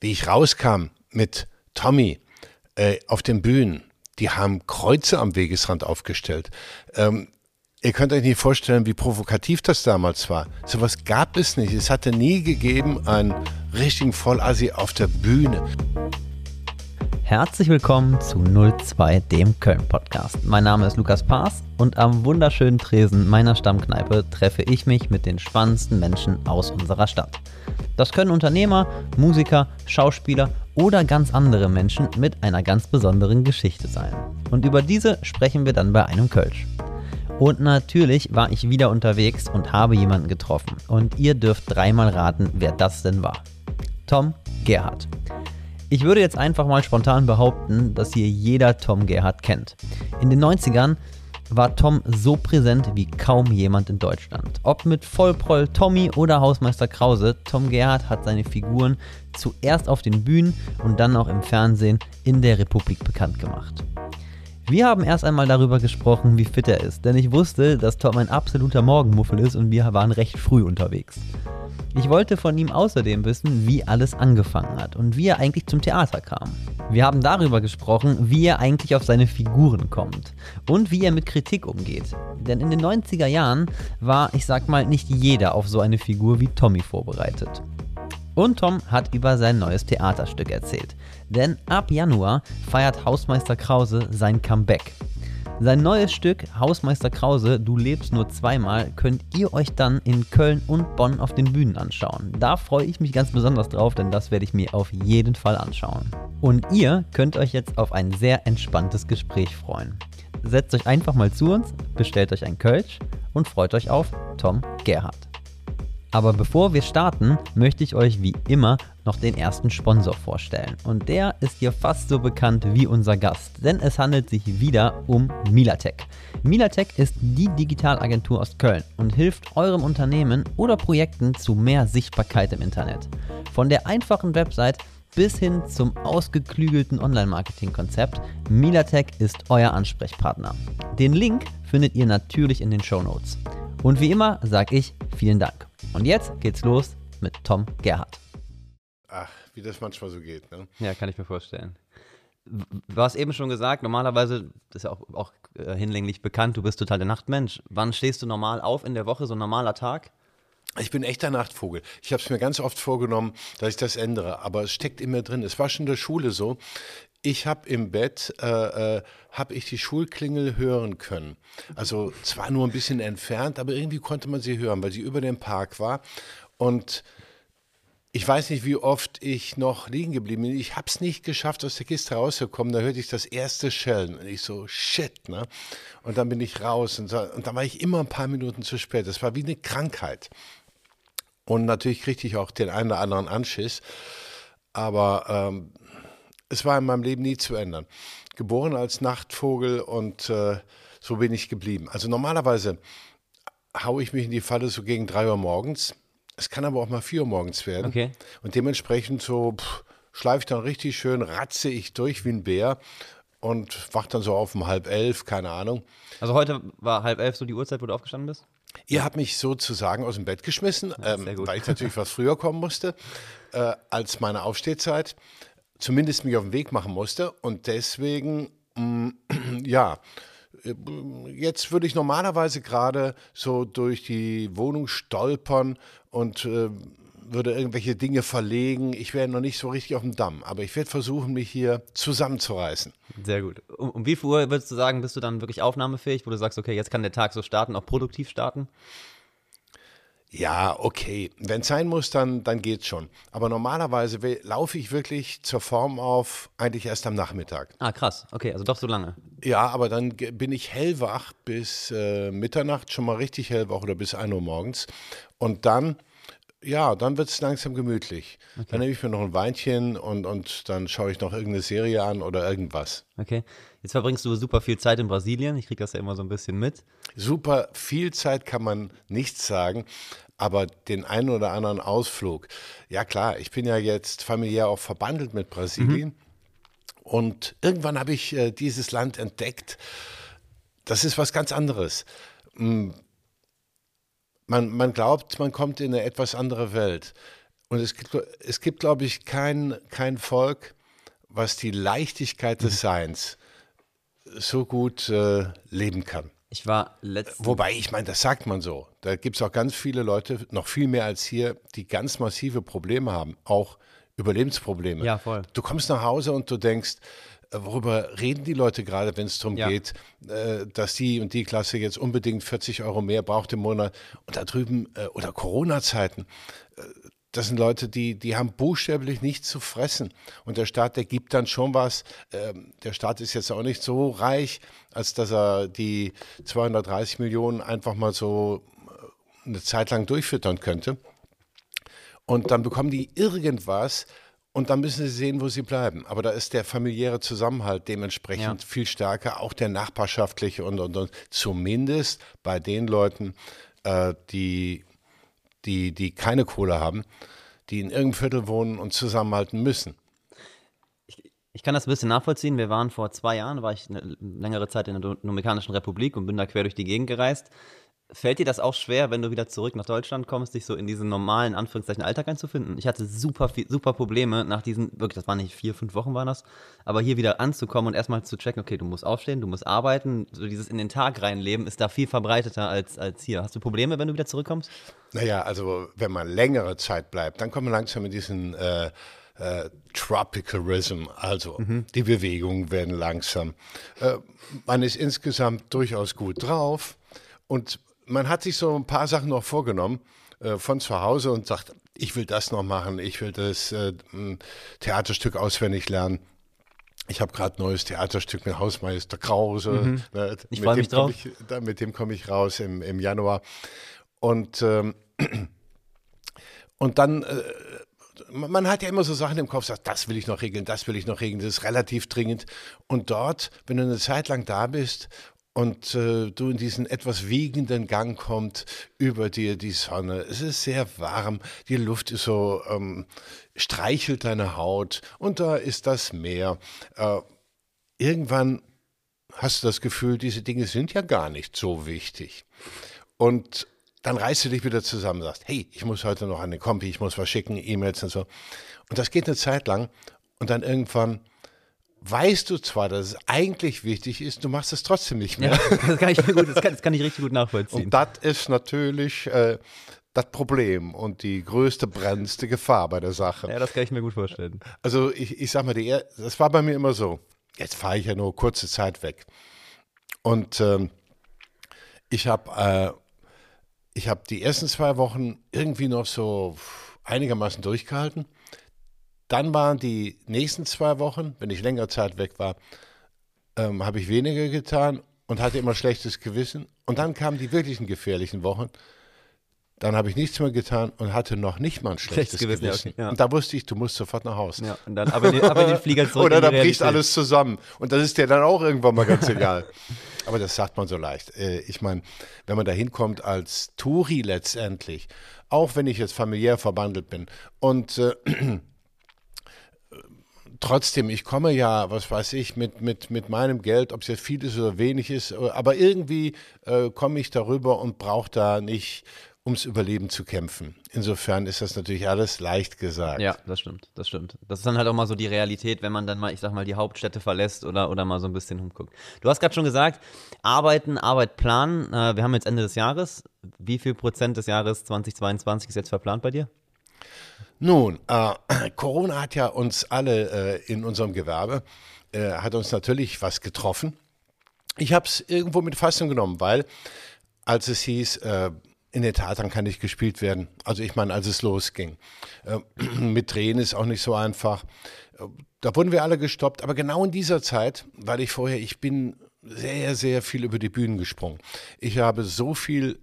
Wie ich rauskam mit Tommy äh, auf den Bühnen, die haben Kreuze am Wegesrand aufgestellt. Ähm, ihr könnt euch nicht vorstellen, wie provokativ das damals war. Sowas gab es nicht. Es hatte nie gegeben einen richtigen Vollassi auf der Bühne. Herzlich willkommen zu 02, dem Köln-Podcast. Mein Name ist Lukas Paas und am wunderschönen Tresen meiner Stammkneipe treffe ich mich mit den spannendsten Menschen aus unserer Stadt. Das können Unternehmer, Musiker, Schauspieler oder ganz andere Menschen mit einer ganz besonderen Geschichte sein. Und über diese sprechen wir dann bei einem Kölsch. Und natürlich war ich wieder unterwegs und habe jemanden getroffen. Und ihr dürft dreimal raten, wer das denn war. Tom Gerhardt. Ich würde jetzt einfach mal spontan behaupten, dass hier jeder Tom Gerhardt kennt. In den 90ern war Tom so präsent wie kaum jemand in Deutschland. Ob mit Vollproll Tommy oder Hausmeister Krause, Tom Gerhardt hat seine Figuren zuerst auf den Bühnen und dann auch im Fernsehen in der Republik bekannt gemacht. Wir haben erst einmal darüber gesprochen, wie fit er ist, denn ich wusste, dass Tom ein absoluter Morgenmuffel ist und wir waren recht früh unterwegs. Ich wollte von ihm außerdem wissen, wie alles angefangen hat und wie er eigentlich zum Theater kam. Wir haben darüber gesprochen, wie er eigentlich auf seine Figuren kommt und wie er mit Kritik umgeht. Denn in den 90er Jahren war, ich sag mal, nicht jeder auf so eine Figur wie Tommy vorbereitet. Und Tom hat über sein neues Theaterstück erzählt. Denn ab Januar feiert Hausmeister Krause sein Comeback. Sein neues Stück Hausmeister Krause, Du lebst nur zweimal, könnt ihr euch dann in Köln und Bonn auf den Bühnen anschauen. Da freue ich mich ganz besonders drauf, denn das werde ich mir auf jeden Fall anschauen. Und ihr könnt euch jetzt auf ein sehr entspanntes Gespräch freuen. Setzt euch einfach mal zu uns, bestellt euch ein Kölsch und freut euch auf Tom Gerhardt. Aber bevor wir starten, möchte ich euch wie immer noch den ersten Sponsor vorstellen. Und der ist hier fast so bekannt wie unser Gast, denn es handelt sich wieder um Milatech. Milatech ist die Digitalagentur aus Köln und hilft eurem Unternehmen oder Projekten zu mehr Sichtbarkeit im Internet. Von der einfachen Website bis hin zum ausgeklügelten Online-Marketing-Konzept, Milatech ist euer Ansprechpartner. Den Link findet ihr natürlich in den Show Notes. Und wie immer sage ich vielen Dank. Und jetzt geht's los mit Tom Gerhardt. Ach, wie das manchmal so geht. Ne? Ja, kann ich mir vorstellen. Du hast eben schon gesagt, normalerweise, das ist ja auch, auch äh, hinlänglich bekannt, du bist total der Nachtmensch. Wann stehst du normal auf in der Woche, so ein normaler Tag? Ich bin echter Nachtvogel. Ich habe es mir ganz oft vorgenommen, dass ich das ändere, aber es steckt immer drin. Es war schon in der Schule so. Ich habe im Bett äh, äh, habe ich die Schulklingel hören können. Also zwar nur ein bisschen entfernt, aber irgendwie konnte man sie hören, weil sie über dem Park war. Und ich weiß nicht, wie oft ich noch liegen geblieben bin. Ich habe es nicht geschafft, aus der Kiste rauszukommen. Da hörte ich das erste Schellen. Und ich so, shit, ne? Und dann bin ich raus. Und, so, und dann war ich immer ein paar Minuten zu spät. Das war wie eine Krankheit. Und natürlich kriegte ich auch den einen oder anderen Anschiss. Aber ähm, es war in meinem Leben nie zu ändern. Geboren als Nachtvogel und äh, so bin ich geblieben. Also normalerweise haue ich mich in die Falle so gegen drei Uhr morgens. Es kann aber auch mal vier Uhr morgens werden. Okay. Und dementsprechend so schleife ich dann richtig schön, ratze ich durch wie ein Bär und wach dann so auf um halb elf, keine Ahnung. Also heute war halb elf so die Uhrzeit, wo du aufgestanden bist? Ihr habt mich sozusagen aus dem Bett geschmissen, ja, ähm, weil ich natürlich was früher kommen musste äh, als meine Aufstehzeit zumindest mich auf den Weg machen musste. Und deswegen, mm, ja, jetzt würde ich normalerweise gerade so durch die Wohnung stolpern und äh, würde irgendwelche Dinge verlegen. Ich wäre noch nicht so richtig auf dem Damm, aber ich werde versuchen, mich hier zusammenzureißen. Sehr gut. Um wie viel Uhr würdest du sagen, bist du dann wirklich aufnahmefähig, wo du sagst, okay, jetzt kann der Tag so starten, auch produktiv starten? Ja, okay. Wenn es sein muss, dann, dann geht's schon. Aber normalerweise laufe ich wirklich zur Form auf eigentlich erst am Nachmittag. Ah, krass. Okay, also doch so lange. Ja, aber dann bin ich hellwach bis äh, Mitternacht, schon mal richtig hellwach oder bis 1 Uhr morgens. Und dann, ja, dann wird es langsam gemütlich. Okay. Dann nehme ich mir noch ein Weinchen und, und dann schaue ich noch irgendeine Serie an oder irgendwas. Okay. Jetzt verbringst du super viel Zeit in Brasilien. Ich kriege das ja immer so ein bisschen mit. Super viel Zeit kann man nicht sagen, aber den einen oder anderen Ausflug. Ja klar, ich bin ja jetzt familiär auch verbandelt mit Brasilien. Mhm. Und irgendwann habe ich äh, dieses Land entdeckt. Das ist was ganz anderes. Mm, man, man glaubt, man kommt in eine etwas andere Welt. Und es gibt, es gibt glaube ich, kein, kein Volk, was die Leichtigkeit des mhm. Seins so gut äh, leben kann. Ich war letztens. Wobei, ich meine, das sagt man so. Da gibt es auch ganz viele Leute, noch viel mehr als hier, die ganz massive Probleme haben, auch Überlebensprobleme. Ja, voll. Du kommst nach Hause und du denkst, äh, worüber reden die Leute gerade, wenn es darum ja. geht, äh, dass die und die Klasse jetzt unbedingt 40 Euro mehr braucht im Monat und da drüben äh, oder Corona-Zeiten. Das sind Leute, die, die haben buchstäblich nichts zu fressen. Und der Staat, der gibt dann schon was. Ähm, der Staat ist jetzt auch nicht so reich, als dass er die 230 Millionen einfach mal so eine Zeit lang durchfüttern könnte. Und dann bekommen die irgendwas, und dann müssen sie sehen, wo sie bleiben. Aber da ist der familiäre Zusammenhalt dementsprechend ja. viel stärker, auch der nachbarschaftliche und, und, und. Zumindest bei den Leuten, äh, die, die, die keine Kohle haben, die in irgendeinem Viertel wohnen und zusammenhalten müssen. Ich, ich kann das ein bisschen nachvollziehen. Wir waren vor zwei Jahren, war ich eine längere Zeit in der Dominikanischen Republik und bin da quer durch die Gegend gereist. Fällt dir das auch schwer, wenn du wieder zurück nach Deutschland kommst, dich so in diesen normalen Anführungszeichen Alltag einzufinden? Ich hatte super viel, super Probleme nach diesen, wirklich, das waren nicht vier, fünf Wochen waren das, aber hier wieder anzukommen und erstmal zu checken, okay, du musst aufstehen, du musst arbeiten, so dieses in den Tag reinleben ist da viel verbreiteter als, als hier. Hast du Probleme, wenn du wieder zurückkommst? Naja, also wenn man längere Zeit bleibt, dann kommt man langsam in diesen äh, äh, Tropical Rhythm, also mhm. die Bewegungen werden langsam. Äh, man ist insgesamt durchaus gut drauf und man hat sich so ein paar Sachen noch vorgenommen äh, von zu Hause und sagt, ich will das noch machen, ich will das äh, Theaterstück auswendig lernen. Ich habe gerade ein neues Theaterstück mit Hausmeister Krause. Mhm. Ne, ich freue mich drauf. Ich, da, mit dem komme ich raus im, im Januar. Und, ähm, und dann, äh, man hat ja immer so Sachen im Kopf, sagt, das will ich noch regeln, das will ich noch regeln, das ist relativ dringend. Und dort, wenn du eine Zeit lang da bist und äh, du in diesen etwas wiegenden Gang kommt über dir die Sonne. Es ist sehr warm, die Luft ist so, ähm, streichelt deine Haut und da ist das Meer. Äh, irgendwann hast du das Gefühl, diese Dinge sind ja gar nicht so wichtig. Und dann reißt du dich wieder zusammen und sagst, hey, ich muss heute noch an den Kompi, ich muss was schicken, E-Mails und so. Und das geht eine Zeit lang und dann irgendwann weißt du zwar, dass es eigentlich wichtig ist, du machst es trotzdem nicht mehr. Ja, das, kann ich gut, das, kann, das kann ich richtig gut nachvollziehen. Und das ist natürlich äh, das Problem und die größte, brennendste Gefahr bei der Sache. Ja, das kann ich mir gut vorstellen. Also ich, ich sag mal, die, das war bei mir immer so. Jetzt fahre ich ja nur kurze Zeit weg. Und ähm, ich habe äh, hab die ersten zwei Wochen irgendwie noch so einigermaßen durchgehalten. Dann waren die nächsten zwei Wochen, wenn ich längere Zeit weg war, ähm, habe ich weniger getan und hatte immer schlechtes Gewissen. Und dann kamen die wirklichen gefährlichen Wochen. Dann habe ich nichts mehr getan und hatte noch nicht mal ein schlechtes, schlechtes Gewissen. Gewissen. Ja. Und da wusste ich, du musst sofort nach Hause. Ja, und dann aber den, aber den Flieger zurück. Oder da bricht alles zusammen. Und das ist dir dann auch irgendwann mal ganz egal. Aber das sagt man so leicht. Äh, ich meine, wenn man da hinkommt als Touri letztendlich, auch wenn ich jetzt familiär verbandelt bin und äh, trotzdem, ich komme ja, was weiß ich, mit, mit, mit meinem Geld, ob es jetzt viel ist oder wenig ist, äh, aber irgendwie äh, komme ich darüber und brauche da nicht ums Überleben zu kämpfen. Insofern ist das natürlich alles leicht gesagt. Ja, das stimmt, das stimmt. Das ist dann halt auch mal so die Realität, wenn man dann mal, ich sag mal, die Hauptstädte verlässt oder, oder mal so ein bisschen umguckt. Du hast gerade schon gesagt, arbeiten, Arbeit planen. Äh, wir haben jetzt Ende des Jahres. Wie viel Prozent des Jahres 2022 ist jetzt verplant bei dir? Nun, äh, Corona hat ja uns alle äh, in unserem Gewerbe, äh, hat uns natürlich was getroffen. Ich habe es irgendwo mit Fassung genommen, weil als es hieß, äh, in den Tatern kann nicht gespielt werden, also ich meine, als es losging, äh, mit Drehen ist auch nicht so einfach. Äh, da wurden wir alle gestoppt, aber genau in dieser Zeit, weil ich vorher, ich bin sehr, sehr viel über die Bühnen gesprungen. Ich habe so viel,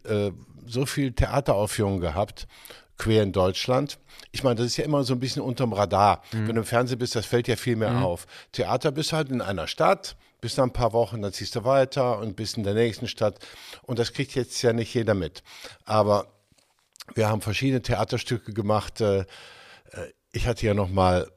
so viel Theateraufführungen gehabt quer in Deutschland. Ich meine, das ist ja immer so ein bisschen unterm Radar. Mhm. Wenn du im Fernsehen bist, das fällt ja viel mehr mhm. auf. Theater bist du halt in einer Stadt, bist da ein paar Wochen, dann ziehst du weiter und bist in der nächsten Stadt. Und das kriegt jetzt ja nicht jeder mit. Aber wir haben verschiedene Theaterstücke gemacht. Äh, äh, ich hatte ja noch mal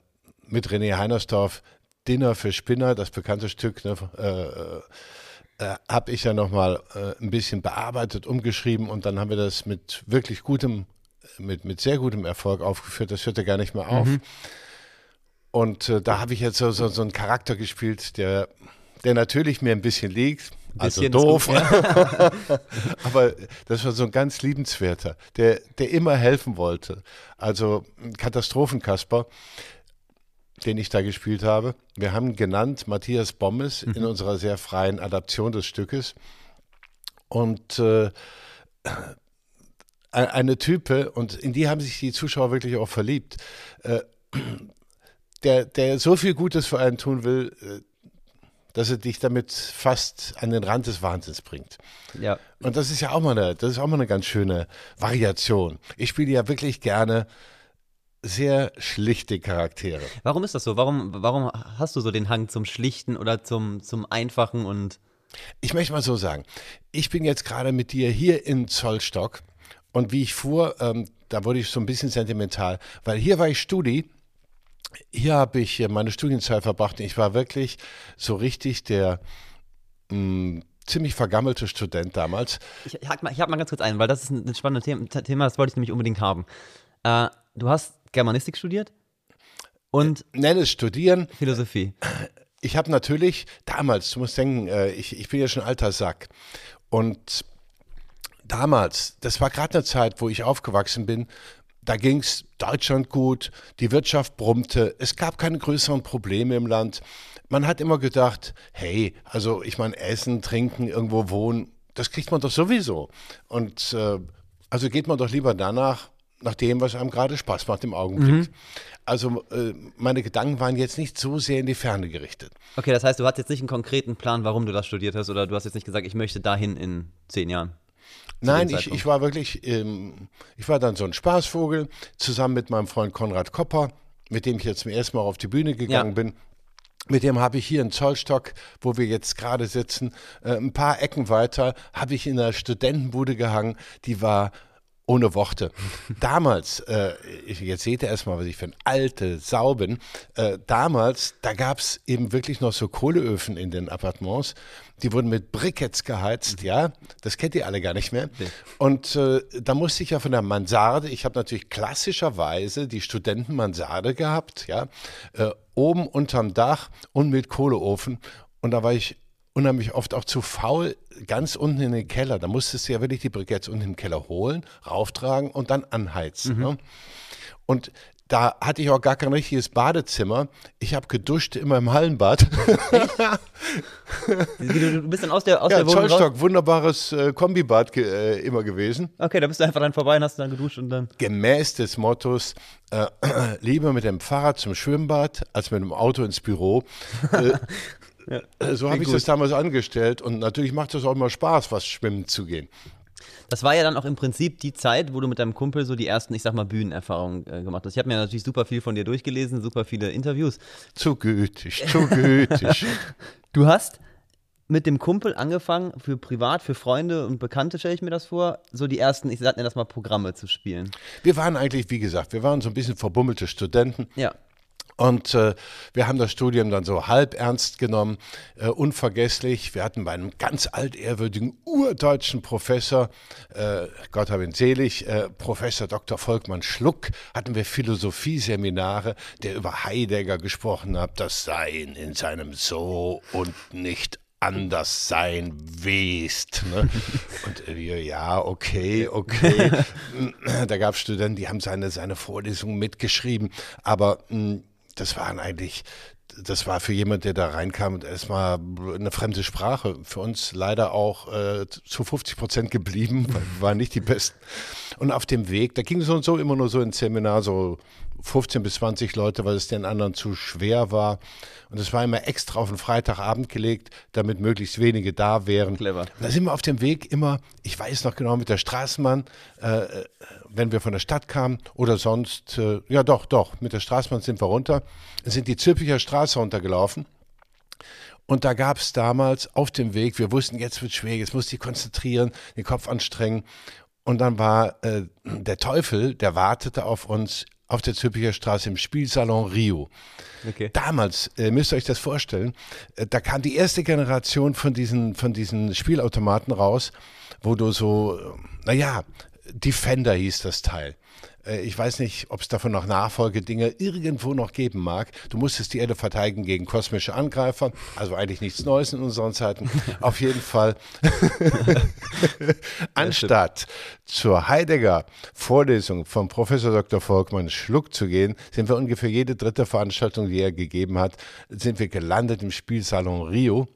mit René Heinersdorf Dinner für Spinner, das bekannte Stück, ne, äh, äh, habe ich ja noch mal äh, ein bisschen bearbeitet, umgeschrieben und dann haben wir das mit wirklich gutem mit, mit sehr gutem Erfolg aufgeführt. Das hört er gar nicht mehr auf. Mhm. Und äh, da habe ich jetzt so, so, so einen Charakter gespielt, der, der natürlich mir ein bisschen liegt. Also doof. Gut, ja. Aber das war so ein ganz liebenswerter, der, der immer helfen wollte. Also Katastrophenkasper, den ich da gespielt habe. Wir haben genannt Matthias Bommes mhm. in unserer sehr freien Adaption des Stückes. Und äh, eine Type, und in die haben sich die Zuschauer wirklich auch verliebt, äh, der, der so viel Gutes für einen tun will, äh, dass er dich damit fast an den Rand des Wahnsinns bringt. Ja. Und das ist ja auch mal eine, das ist auch mal eine ganz schöne Variation. Ich spiele ja wirklich gerne sehr schlichte Charaktere. Warum ist das so? Warum, warum hast du so den Hang zum Schlichten oder zum, zum Einfachen und ich möchte mal so sagen, ich bin jetzt gerade mit dir hier in Zollstock und wie ich fuhr, ähm, da wurde ich so ein bisschen sentimental, weil hier war ich Studi, hier habe ich äh, meine Studienzeit verbracht ich war wirklich so richtig der mh, mm, ziemlich vergammelte Student damals. Ich, ich hake mal, hak mal ganz kurz ein, weil das ist ein, spannendes Thema, das wollte ich nämlich unbedingt haben. Äh, du hast Germanistik studiert und äh, nenne es studieren. Philosophie ich habe natürlich damals, du musst denken, äh, ich, ich bin ja schon alter Sack. Und damals, das war gerade eine Zeit, wo ich aufgewachsen bin, da ging es Deutschland gut, die Wirtschaft brummte, es gab keine größeren Probleme im Land. Man hat immer gedacht, hey, also ich meine, Essen, Trinken, irgendwo wohnen, das kriegt man doch sowieso. Und äh, also geht man doch lieber danach, nach dem, was einem gerade Spaß macht im Augenblick. Mhm. Also äh, meine Gedanken waren jetzt nicht so sehr in die Ferne gerichtet. Okay, das heißt, du hast jetzt nicht einen konkreten Plan, warum du das studiert hast, oder du hast jetzt nicht gesagt, ich möchte dahin in zehn Jahren. Nein, ich, ich war wirklich, ähm, ich war dann so ein Spaßvogel, zusammen mit meinem Freund Konrad Kopper, mit dem ich jetzt zum ersten Mal auf die Bühne gegangen ja. bin. Mit dem habe ich hier in Zollstock, wo wir jetzt gerade sitzen, äh, ein paar Ecken weiter, habe ich in einer Studentenbude gehangen, die war ohne Worte. Damals, äh, jetzt seht ihr erstmal, was ich für ein alte Sau bin. Äh, damals, da gab es eben wirklich noch so Kohleöfen in den Appartements. Die wurden mit Briketts geheizt, ja. Das kennt ihr alle gar nicht mehr. Und äh, da musste ich ja von der Mansarde, ich habe natürlich klassischerweise die Studentenmansarde gehabt, ja. Äh, oben unterm Dach und mit Kohleofen. Und da war ich unheimlich oft auch zu faul, ganz unten in den Keller. Da musstest du ja wirklich die Briketts unten im Keller holen, rauftragen und dann anheizen. Mhm. Ne? Und da hatte ich auch gar kein richtiges Badezimmer. Ich habe geduscht immer im Hallenbad. du, bist dann aus der aus ja, der Wohnung Zollstock, wunderbares äh, Kombibad ge, äh, immer gewesen. Okay, da bist du einfach dann vorbei und hast dann geduscht und dann. Gemäß des Mottos, äh, lieber mit dem Fahrrad zum Schwimmbad als mit dem Auto ins Büro. Ja, so habe ich das damals angestellt und natürlich macht es auch immer Spaß, was schwimmen zu gehen. Das war ja dann auch im Prinzip die Zeit, wo du mit deinem Kumpel so die ersten, ich sag mal, Bühnenerfahrungen äh, gemacht hast. Ich habe mir natürlich super viel von dir durchgelesen, super viele Interviews. Zu gütig, zu gütig. du hast mit dem Kumpel angefangen, für privat, für Freunde und Bekannte, stelle ich mir das vor, so die ersten, ich sag mir das mal, Programme zu spielen. Wir waren eigentlich, wie gesagt, wir waren so ein bisschen verbummelte Studenten. Ja. Und äh, wir haben das Studium dann so halb ernst genommen, äh, unvergesslich. Wir hatten bei einem ganz altehrwürdigen urdeutschen Professor, äh, Gott hab ihn selig, äh, Professor Dr. Volkmann Schluck, hatten wir Philosophieseminare, der über Heidegger gesprochen hat, das Sein in seinem So und nicht anders sein west. Ne? Und wir, ja, okay, okay. da gab es Studenten, die haben seine, seine Vorlesungen mitgeschrieben, aber mh, hm, das waren eigentlich, das war für jemand, der da reinkam, erstmal eine fremde Sprache. Für uns leider auch äh, zu 50 Prozent geblieben, weil wir waren nicht die Besten. Und auf dem Weg, da ging es und so immer nur so ins Seminar, so 15 bis 20 Leute, weil es den anderen zu schwer war. Und es war immer extra auf den Freitagabend gelegt, damit möglichst wenige da wären. Clever. Da sind wir auf dem Weg immer, ich weiß noch genau, mit der Straßenbahn, äh, wenn wir von der Stadt kamen oder sonst, äh, ja doch, doch, mit der Straßenbahn sind wir runter, sind die Zülpicher Straße runtergelaufen. Und da gab es damals auf dem Weg, wir wussten, jetzt wird schwer, jetzt muss ich konzentrieren, den Kopf anstrengen. Und dann war äh, der Teufel, der wartete auf uns auf der Zülpicher Straße im Spielsalon Rio. Okay. Damals, äh, müsst ihr euch das vorstellen, äh, da kam die erste Generation von diesen, von diesen Spielautomaten raus, wo du so, äh, naja, Defender hieß das Teil. Äh, ich weiß nicht, ob es davon noch Nachfolgedinge irgendwo noch geben mag. Du musstest die Erde verteidigen gegen kosmische Angreifer. Also eigentlich nichts Neues in unseren Zeiten. Auf jeden Fall. Anstatt zur Heidegger Vorlesung von Professor Dr. Volkmann Schluck zu gehen, sind wir ungefähr jede dritte Veranstaltung, die er gegeben hat, sind wir gelandet im Spielsalon Rio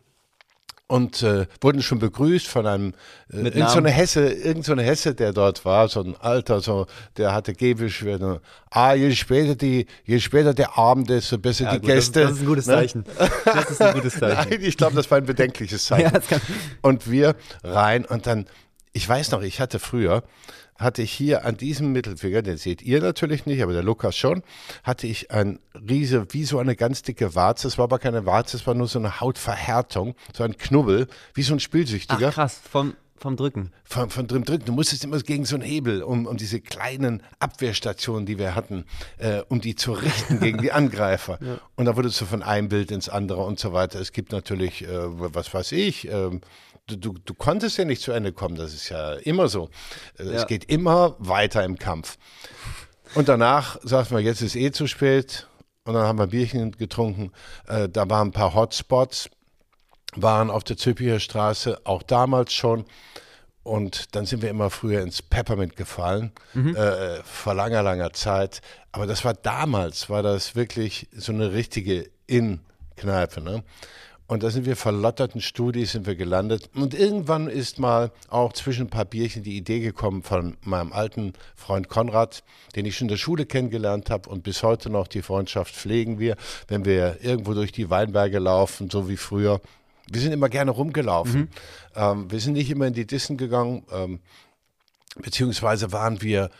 und äh, wurden schon begrüßt von einem äh, irgend so eine Hesse, irgend so eine Hesse, der dort war, so ein Alter, so der hatte Gewischwerte. Ah, je später die, je später der Abend ist, so besser ja, die gut, Gäste. Das, das, ist ein gutes ne? Zeichen. Das ist ein gutes Zeichen. Nein, ich glaube, das war ein bedenkliches Zeichen. ja, und wir rein und dann, ich weiß noch, ich hatte früher hatte ich hier an diesem Mittelfinger, den seht ihr natürlich nicht, aber der Lukas schon, hatte ich ein Riese, wie so eine ganz dicke Warze. Es war aber keine Warze, es war nur so eine Hautverhärtung, so ein Knubbel, wie so ein Spielsüchtiger. Ach krass, vom, vom Drücken. Von, von drin Drücken. Du musstest immer gegen so einen Hebel, um, um diese kleinen Abwehrstationen, die wir hatten, äh, um die zu richten gegen die Angreifer. Ja. Und da wurdest du von einem Bild ins andere und so weiter. Es gibt natürlich, äh, was weiß ich, äh, du, du, du, konntest ja nicht zu Ende kommen, das ist ja immer so. Äh, es ja. geht immer weiter im Kampf. Und danach sagten wir, jetzt ist eh zu spät. Und dann haben wir Bierchen getrunken. Äh, da waren ein paar Hotspots, waren auf der Züppicher Straße, auch damals schon. Und dann sind wir immer früher ins Peppermint gefallen, mhm. äh, vor langer, langer Zeit. Aber das war damals, war das wirklich so eine richtige In-Kneipe. Ne? Und da sind wir verlotterten Studis sind wir gelandet. Und irgendwann ist mal auch zwischen ein paar Bierchen die Idee gekommen von meinem alten Freund Konrad, den ich schon in der Schule kennengelernt habe und bis heute noch die Freundschaft pflegen wir, wenn wir irgendwo durch die Weinberge laufen, so wie früher. Wir sind immer gerne rumgelaufen. Mhm. Ähm, wir sind nicht immer in die Dissen gegangen, ähm, beziehungsweise waren wir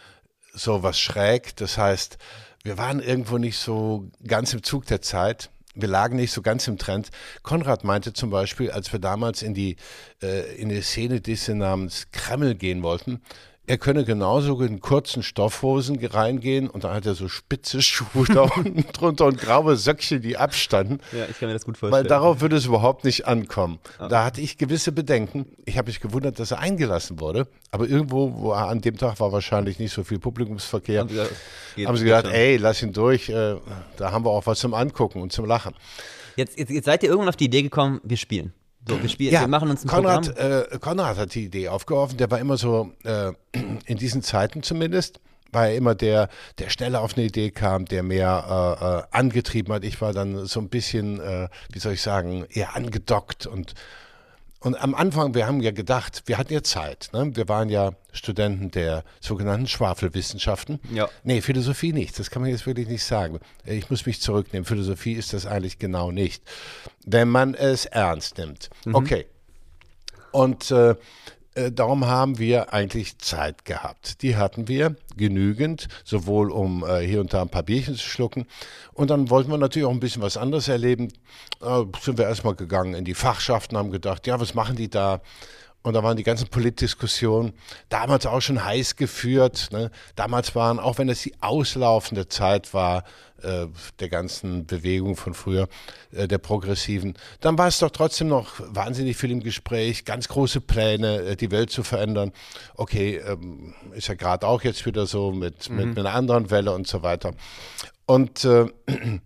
so was schräg. Das heißt, wir waren irgendwo nicht so ganz im Zug der Zeit wir lagen nicht so ganz im Trend. Konrad meinte zum Beispiel, als wir damals in die, äh, in die Szene Disse namens Kreml gehen wollten, er könne genauso in kurzen Stoffhosen reingehen und da hat er so spitze Schuhe da unten drunter und graue Söckchen, die abstanden. Ja, ich kann mir das gut vorstellen. Weil darauf würde es überhaupt nicht ankommen. Ah. Da hatte ich gewisse Bedenken. Ich habe mich gewundert, dass er eingelassen wurde. Aber irgendwo, wo er an dem Tag war wahrscheinlich nicht so viel Publikumsverkehr, haben sie gesagt, haben sie gesagt ey, lass ihn durch, äh, da haben wir auch was zum Angucken und zum Lachen. Jetzt, jetzt, jetzt seid ihr irgendwann auf die Idee gekommen, wir spielen. So, wir, spielen, ja, wir machen uns ein Konrad, Programm. Äh, Konrad hat die Idee aufgeworfen. Der war immer so, äh, in diesen Zeiten zumindest, war er immer der, der schneller auf eine Idee kam, der mehr äh, äh angetrieben hat. Ich war dann so ein bisschen, äh, wie soll ich sagen, eher angedockt und und am Anfang, wir haben ja gedacht, wir hatten ja Zeit. Ne? Wir waren ja Studenten der sogenannten Schwafelwissenschaften. Ja. Nee, Philosophie nicht. Das kann man jetzt wirklich nicht sagen. Ich muss mich zurücknehmen. Philosophie ist das eigentlich genau nicht. Wenn man es ernst nimmt. Mhm. Okay. Und äh, äh, darum haben wir eigentlich Zeit gehabt. Die hatten wir genügend, sowohl um äh, hier und da ein paar Bierchen zu schlucken. Und dann wollten wir natürlich auch ein bisschen was anderes erleben. Äh, sind wir erstmal gegangen in die Fachschaften, haben gedacht, ja, was machen die da? Und da waren die ganzen Politdiskussionen damals auch schon heiß geführt. Ne? Damals waren, auch wenn es die auslaufende Zeit war, äh, der ganzen Bewegung von früher, äh, der Progressiven, dann war es doch trotzdem noch wahnsinnig viel im Gespräch, ganz große Pläne, äh, die Welt zu verändern. Okay, ähm, ist ja gerade auch jetzt wieder so mit, mhm. mit, einer anderen Welle und so weiter. Und äh,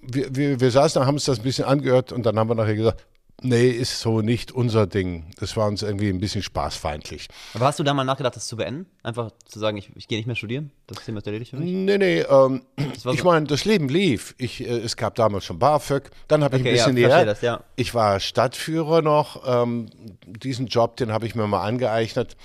wir, wir, wir saßen da, haben uns das ein bisschen angehört und dann haben wir nachher gesagt, Nee, ist so nicht unser Ding. Das war uns irgendwie ein bisschen spaßfeindlich. Aber hast du da mal nachgedacht, das zu beenden? Einfach zu sagen, ich, ich gehe nicht mehr studieren? Das Thema ist erledigt für mich? Nee, nee. Ähm, so ich meine, das Leben lief. Ich, äh, es gab damals schon BAföG. Dann habe ich okay, ein bisschen ja, das, ja. Ich war Stadtführer noch. Ähm, diesen Job, den habe ich mir mal angeeignet.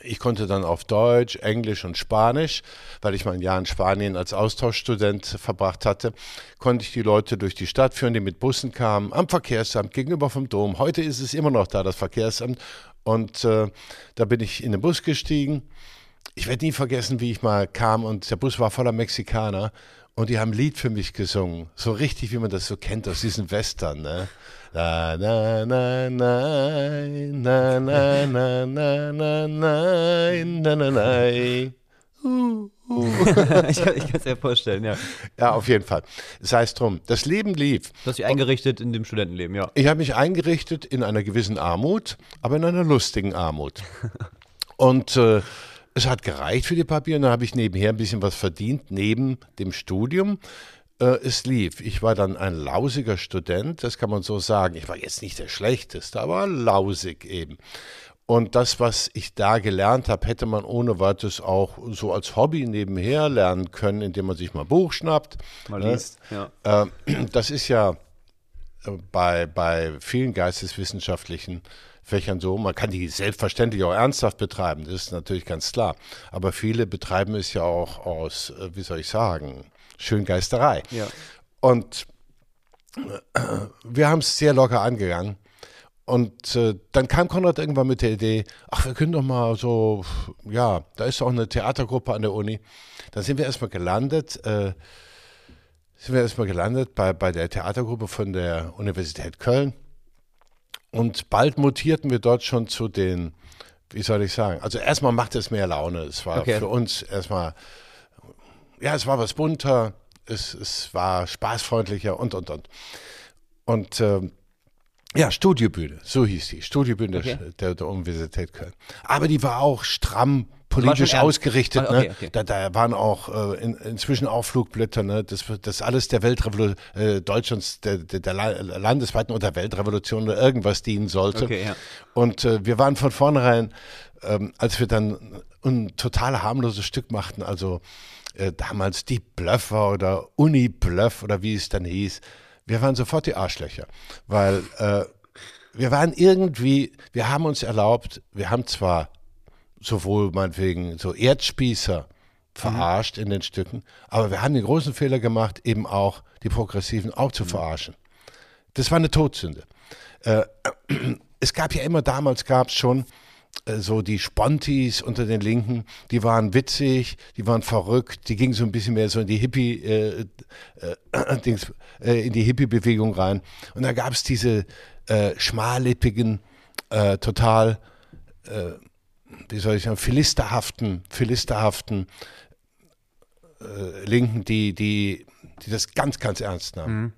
Ich konnte dann auf Deutsch, Englisch und Spanisch, weil ich mein Jahr in Spanien als Austauschstudent verbracht hatte, konnte ich die Leute durch die Stadt führen, die mit Bussen kamen, am Verkehrsamt gegenüber vom Dom. Heute ist es immer noch da, das Verkehrsamt. Und äh, da bin ich in den Bus gestiegen. Ich werde nie vergessen, wie ich mal kam und der Bus war voller Mexikaner und die haben ein Lied für mich gesungen. So richtig, wie man das so kennt aus diesen Western. Ne? Na, na, na, nein, na, na, na, na, na, nein, na, na, nein. Uh, uh. ich, kann es mir vorstellen, ja. Ja, auf jeden Fall. Sei es drum. Das Leben lief. Du hast dich eingerichtet in dem Studentenleben, ja. Ich habe mich eingerichtet in einer gewissen Armut, aber in einer lustigen Armut. Und äh, es hat gereicht für die Papiere. Und dann habe ich nebenher ein bisschen was verdient, neben dem Studium. Äh, es lief. Ich war dann ein lausiger Student, das kann man so sagen. Ich war jetzt nicht der Schlechteste, aber lausig eben. Und das, was ich da gelernt habe, hätte man ohne weiteres auch so als Hobby nebenher lernen können, indem man sich mal ein Buch schnappt. Mal ne? liest, ja. Äh, das ist ja äh, bei, bei vielen geisteswissenschaftlichen Fächern so. Man kann die selbstverständlich auch ernsthaft betreiben, das ist natürlich ganz klar. Aber viele betreiben es ja auch aus, äh, wie soll ich sagen, Schöngeisterei. Ja. Und wir haben es sehr locker angegangen. Und äh, dann kam Konrad irgendwann mit der Idee, ach, wir können doch mal so, ja, da ist auch eine Theatergruppe an der Uni. Da sind wir erstmal gelandet, äh, sind wir erstmal gelandet bei, bei der Theatergruppe von der Universität Köln. Und bald mutierten wir dort schon zu den, wie soll ich sagen, also erstmal machte es mehr Laune. Es war okay. für uns erstmal, ja, es war was bunter, es, es war spaßfreundlicher und, und, und. Und äh, ja, Studiobühne, so hieß die, Studiobühne okay. der, der Universität Köln. Aber die war auch stramm politisch ausgerichtet. Ah, okay, ne? okay. Da, da, waren auch äh, in, inzwischen auch Flugblätter. Ne? Das, das alles der Weltrevolution äh, Deutschlands, der, der, der landesweiten oder Weltrevolution oder irgendwas dienen sollte. Okay, ja. Und äh, wir waren von vornherein, ähm, als wir dann ein total harmloses Stück machten, also äh, damals die Blöffer oder Uni-Bluff oder wie es dann hieß, wir waren sofort die Arschlöcher, weil äh, wir waren irgendwie, wir haben uns erlaubt, wir haben zwar sowohl meinetwegen so Erdspießer verarscht mhm. in den Stücken, aber wir haben den großen Fehler gemacht, eben auch die Progressiven auch zu mhm. verarschen. Das war eine Todsünde. Äh, es gab ja immer, damals gab es schon äh, so die Spontis unter den Linken, die waren witzig, die waren verrückt, die gingen so ein bisschen mehr so in die Hippie, äh, äh, Dings, äh, in die Hippie-Bewegung rein. Und da gab es diese schmallippigen, total, wie soll ich sagen, philisterhaften, philisterhaften Linken, die, die, die das ganz, ganz ernst nahmen. Mhm.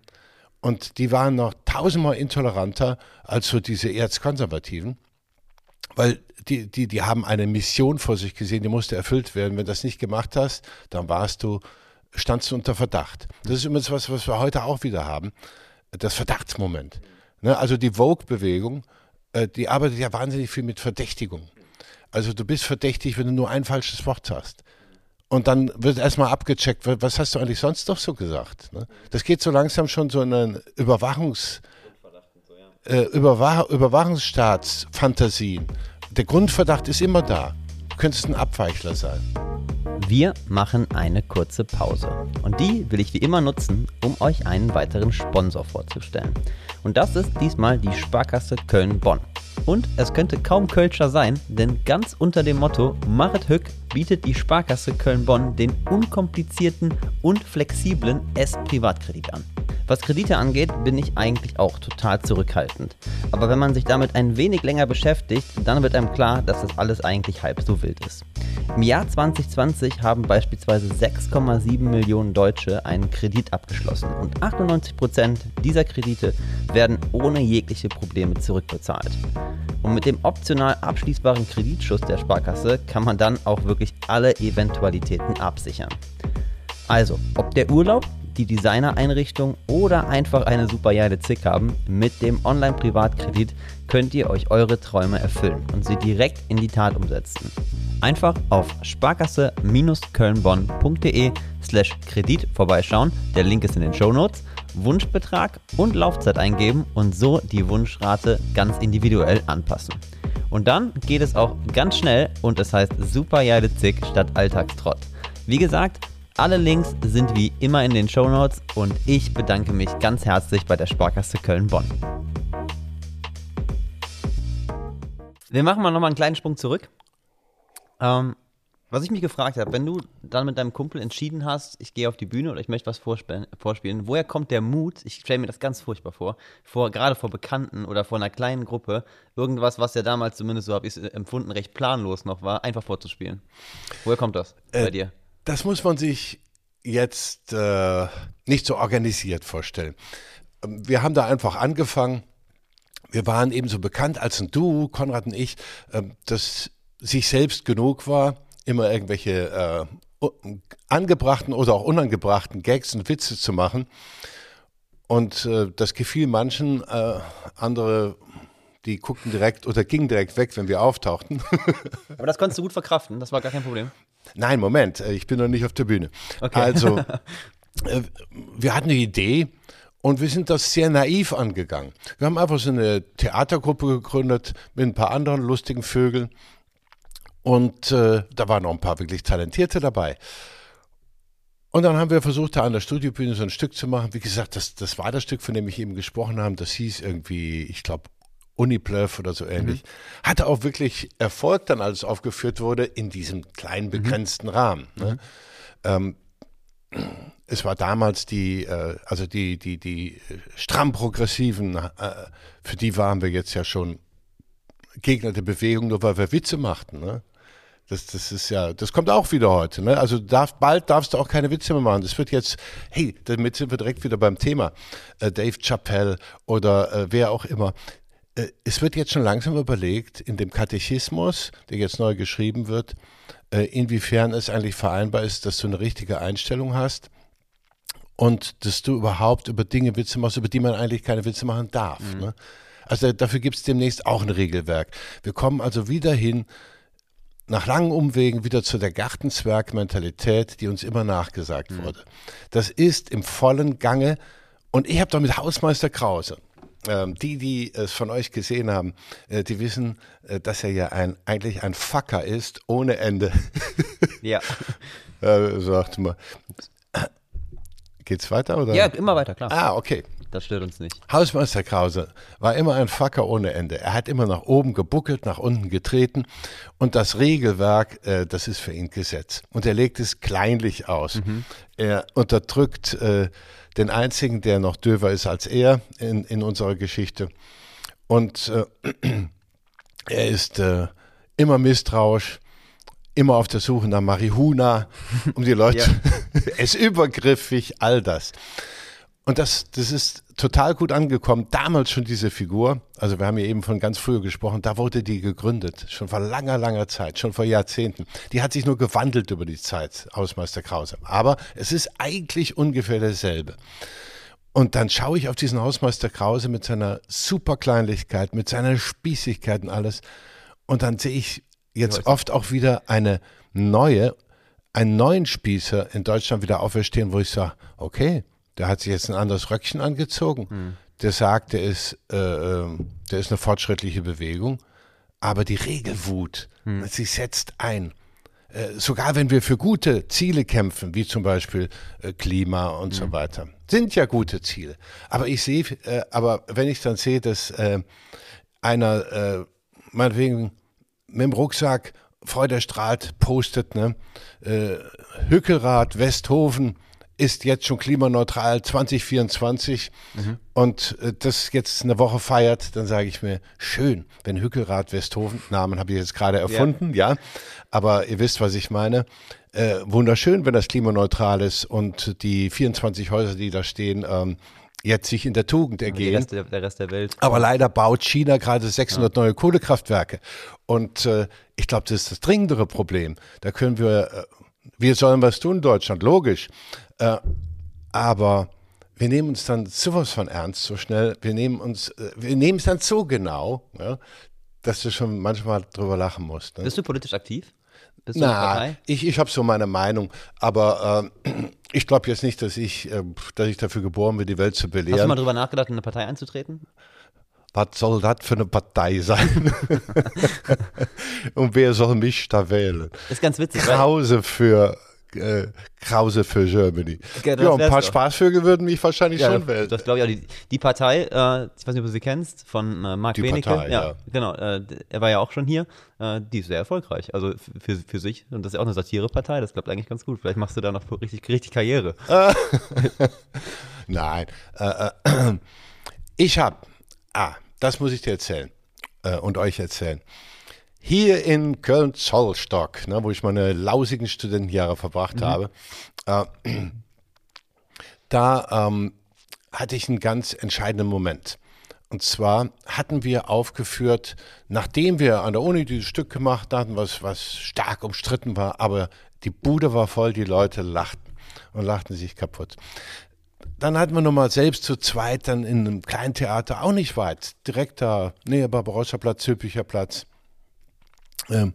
Und die waren noch tausendmal intoleranter als so diese Erzkonservativen weil die, die, die haben eine Mission vor sich gesehen, die musste erfüllt werden. Wenn du das nicht gemacht hast, dann warst du, standst du unter Verdacht. Das ist übrigens was, was wir heute auch wieder haben, das Verdachtsmoment. Ne? Also die Vogue-Bewegung, äh, die arbeitet ja wahnsinnig viel mit Verdächtigung. Also du bist verdächtig, wenn du nur ein falsches Wort hast. Und dann wird erstmal abgecheckt, was hast du eigentlich sonst doch so gesagt? Ne? Das geht so langsam schon so in einen Überwachungs- äh, Überwach Überwachungsstaatsfantasien. Der Grundverdacht ist immer da. Du könntest ein Abweichler sein. Wir machen eine kurze Pause. Und die will ich wie immer nutzen, um euch einen weiteren Sponsor vorzustellen. Und das ist diesmal die Sparkasse Köln-Bonn. Und es könnte kaum Kölscher sein, denn ganz unter dem Motto Machet Hück bietet die Sparkasse Köln-Bonn den unkomplizierten und flexiblen S-Privatkredit an. Was Kredite angeht, bin ich eigentlich auch total zurückhaltend. Aber wenn man sich damit ein wenig länger beschäftigt, dann wird einem klar, dass das alles eigentlich halb so wild ist. Im Jahr 2020 haben beispielsweise 6,7 Millionen Deutsche einen Kredit abgeschlossen und 98 Prozent dieser Kredite werden ohne jegliche Probleme zurückbezahlt. Und mit dem optional abschließbaren Kreditschuss der Sparkasse kann man dann auch wirklich alle Eventualitäten absichern. Also, ob der Urlaub, die Designereinrichtung oder einfach eine super geile Zick haben, mit dem Online-Privatkredit könnt ihr euch eure Träume erfüllen und sie direkt in die Tat umsetzen. Einfach auf sparkasse-kölnbonn.de slash Kredit vorbeischauen, der Link ist in den Show Notes, Wunschbetrag und Laufzeit eingeben und so die Wunschrate ganz individuell anpassen. Und dann geht es auch ganz schnell und es heißt super geile Zick statt Alltagstrott. Wie gesagt, alle Links sind wie immer in den Show Notes und ich bedanke mich ganz herzlich bei der Sparkasse Köln-Bonn. Wir machen mal nochmal einen kleinen Sprung zurück. Ähm, was ich mich gefragt habe, wenn du dann mit deinem Kumpel entschieden hast, ich gehe auf die Bühne oder ich möchte was vorspielen, vorspielen woher kommt der Mut, ich stelle mir das ganz furchtbar vor, vor, gerade vor Bekannten oder vor einer kleinen Gruppe, irgendwas, was ja damals zumindest so habe ich es empfunden, recht planlos noch war, einfach vorzuspielen. Woher kommt das äh, bei dir? Das muss man sich jetzt äh, nicht so organisiert vorstellen. Ähm, wir haben da einfach angefangen. Wir waren ebenso bekannt als ein Duo, Konrad und ich. Ähm, das sich selbst genug war, immer irgendwelche äh, angebrachten oder auch unangebrachten Gags und Witze zu machen. Und äh, das gefiel manchen, äh, andere, die guckten direkt oder gingen direkt weg, wenn wir auftauchten. Aber das konntest du gut verkraften, das war gar kein Problem. Nein, Moment, äh, ich bin noch nicht auf der Bühne. Okay. Also, äh, wir hatten eine Idee und wir sind das sehr naiv angegangen. Wir haben einfach so eine Theatergruppe gegründet mit ein paar anderen lustigen Vögeln. Und äh, da waren noch ein paar wirklich Talentierte dabei. Und dann haben wir versucht, da an der Studiobühne so ein Stück zu machen. Wie gesagt, das, das war das Stück, von dem ich eben gesprochen habe. Das hieß irgendwie, ich glaube, Uniplöff oder so ähnlich. Mhm. Hatte auch wirklich Erfolg dann, als es aufgeführt wurde, in diesem kleinen, mhm. begrenzten mhm. Rahmen. Ne? Ähm, es war damals die, äh, also die, die, die stramm progressiven, äh, für die waren wir jetzt ja schon Gegner der Bewegung, nur weil wir Witze machten. Ne? Das, das ist ja, das kommt auch wieder heute. Ne? Also darf, bald darfst du auch keine Witze mehr machen. Das wird jetzt, hey, damit sind wir direkt wieder beim Thema. Äh, Dave Chappelle oder äh, wer auch immer. Äh, es wird jetzt schon langsam überlegt, in dem Katechismus, der jetzt neu geschrieben wird, äh, inwiefern es eigentlich vereinbar ist, dass du eine richtige Einstellung hast und dass du überhaupt über Dinge Witze machst, über die man eigentlich keine Witze machen darf. Mhm. Ne? Also dafür gibt es demnächst auch ein Regelwerk. Wir kommen also wieder hin, nach langen Umwegen wieder zu der Gartenzwerg-Mentalität, die uns immer nachgesagt mhm. wurde. Das ist im vollen Gange und ich habe doch mit Hausmeister Krause, die, die es von euch gesehen haben, äh, die wissen, äh, dass er ja ein, eigentlich ein Facker ist, ohne Ende. ja. äh, sagt mal. Geht's weiter? Oder? Ja, immer weiter, klar. Ah, okay. Das stört uns nicht. Hausmeister Krause war immer ein Facker ohne Ende. Er hat immer nach oben gebuckelt, nach unten getreten und das Regelwerk, äh, das ist für ihn Gesetz. Und er legt es kleinlich aus. Mhm. Er unterdrückt äh, den einzigen, der noch döver ist als er in, in unserer Geschichte. Und äh, er ist äh, immer misstrauisch, immer auf der Suche nach Marihuna, um die Leute, er ist übergriffig, all das. Und das, das ist total gut angekommen. Damals schon diese Figur, also wir haben ja eben von ganz früher gesprochen, da wurde die gegründet, schon vor langer, langer Zeit, schon vor Jahrzehnten. Die hat sich nur gewandelt über die Zeit, Hausmeister Krause. Aber es ist eigentlich ungefähr dasselbe. Und dann schaue ich auf diesen Hausmeister Krause mit seiner Superkleinlichkeit, mit seiner Spießigkeit und alles. Und dann sehe ich jetzt oft auch wieder eine neue, einen neuen Spießer in Deutschland wieder auferstehen, wo ich sage, okay, der hat sich jetzt ein anderes Röckchen angezogen. Hm. Der sagt, der ist, äh, ähm, der ist eine fortschrittliche Bewegung. Aber die Regelwut, hm. sie setzt ein. Äh, sogar wenn wir für gute Ziele kämpfen, wie zum Beispiel äh, Klima und hm. so weiter, sind ja gute Ziele. Aber ich sehe, äh, aber wenn ich dann sehe, dass äh, einer äh, meinetwegen mit dem Rucksack Freuderstrahlt postet, ne? Äh, Hückelrad, Westhofen, ist jetzt schon klimaneutral 2024 mhm. und äh, das jetzt eine Woche feiert, dann sage ich mir, schön, wenn Hückelrad Westhofen, Namen habe ich jetzt gerade erfunden, ja. ja. aber ihr wisst, was ich meine. Äh, wunderschön, wenn das klimaneutral ist und die 24 Häuser, die da stehen, ähm, jetzt sich in der Tugend ergehen. Rest der, der Rest der Welt. Aber leider baut China gerade 600 ja. neue Kohlekraftwerke. Und äh, ich glaube, das ist das dringendere Problem. Da können wir, äh, wir sollen was tun, Deutschland, logisch. Äh, aber wir nehmen uns dann sowas von ernst so schnell, wir nehmen uns, äh, wir nehmen es dann so genau, ja, dass du schon manchmal drüber lachen musst. Ne? Bist du politisch aktiv? Bist du Na, ich, ich habe so meine Meinung, aber äh, ich glaube jetzt nicht, dass ich, äh, dass ich dafür geboren bin, die Welt zu belehren. Hast du mal drüber nachgedacht, in eine Partei einzutreten? Was soll das für eine Partei sein? Und wer soll mich da wählen? Das ist ganz witzig. Krause für äh, Krause für Germany. Ja, ja ein paar Spaßvögel würden mich wahrscheinlich ja, schon wählen. Das glaube ich auch. Die, die Partei, äh, ich weiß nicht, ob du sie kennst, von äh, Marc die Benecke. Partei, ja, ja. Genau, äh, er war ja auch schon hier. Äh, die ist sehr erfolgreich, also für, für sich. Und das ist ja auch eine Satirepartei, das klappt eigentlich ganz gut. Vielleicht machst du da noch richtig, richtig Karriere. Nein. Äh, äh, ich habe, ah, das muss ich dir erzählen und euch erzählen. Hier in Köln-Zollstock, ne, wo ich meine lausigen Studentenjahre verbracht mhm. habe, äh, da ähm, hatte ich einen ganz entscheidenden Moment. Und zwar hatten wir aufgeführt, nachdem wir an der Uni dieses Stück gemacht hatten, was, was stark umstritten war, aber die Bude war voll, die Leute lachten und lachten sich kaputt. Dann hatten wir nochmal selbst zu zweit dann in einem kleinen Theater, auch nicht weit, direkt da, näher Barbarossa Platz, Zülpicher Platz. Ähm,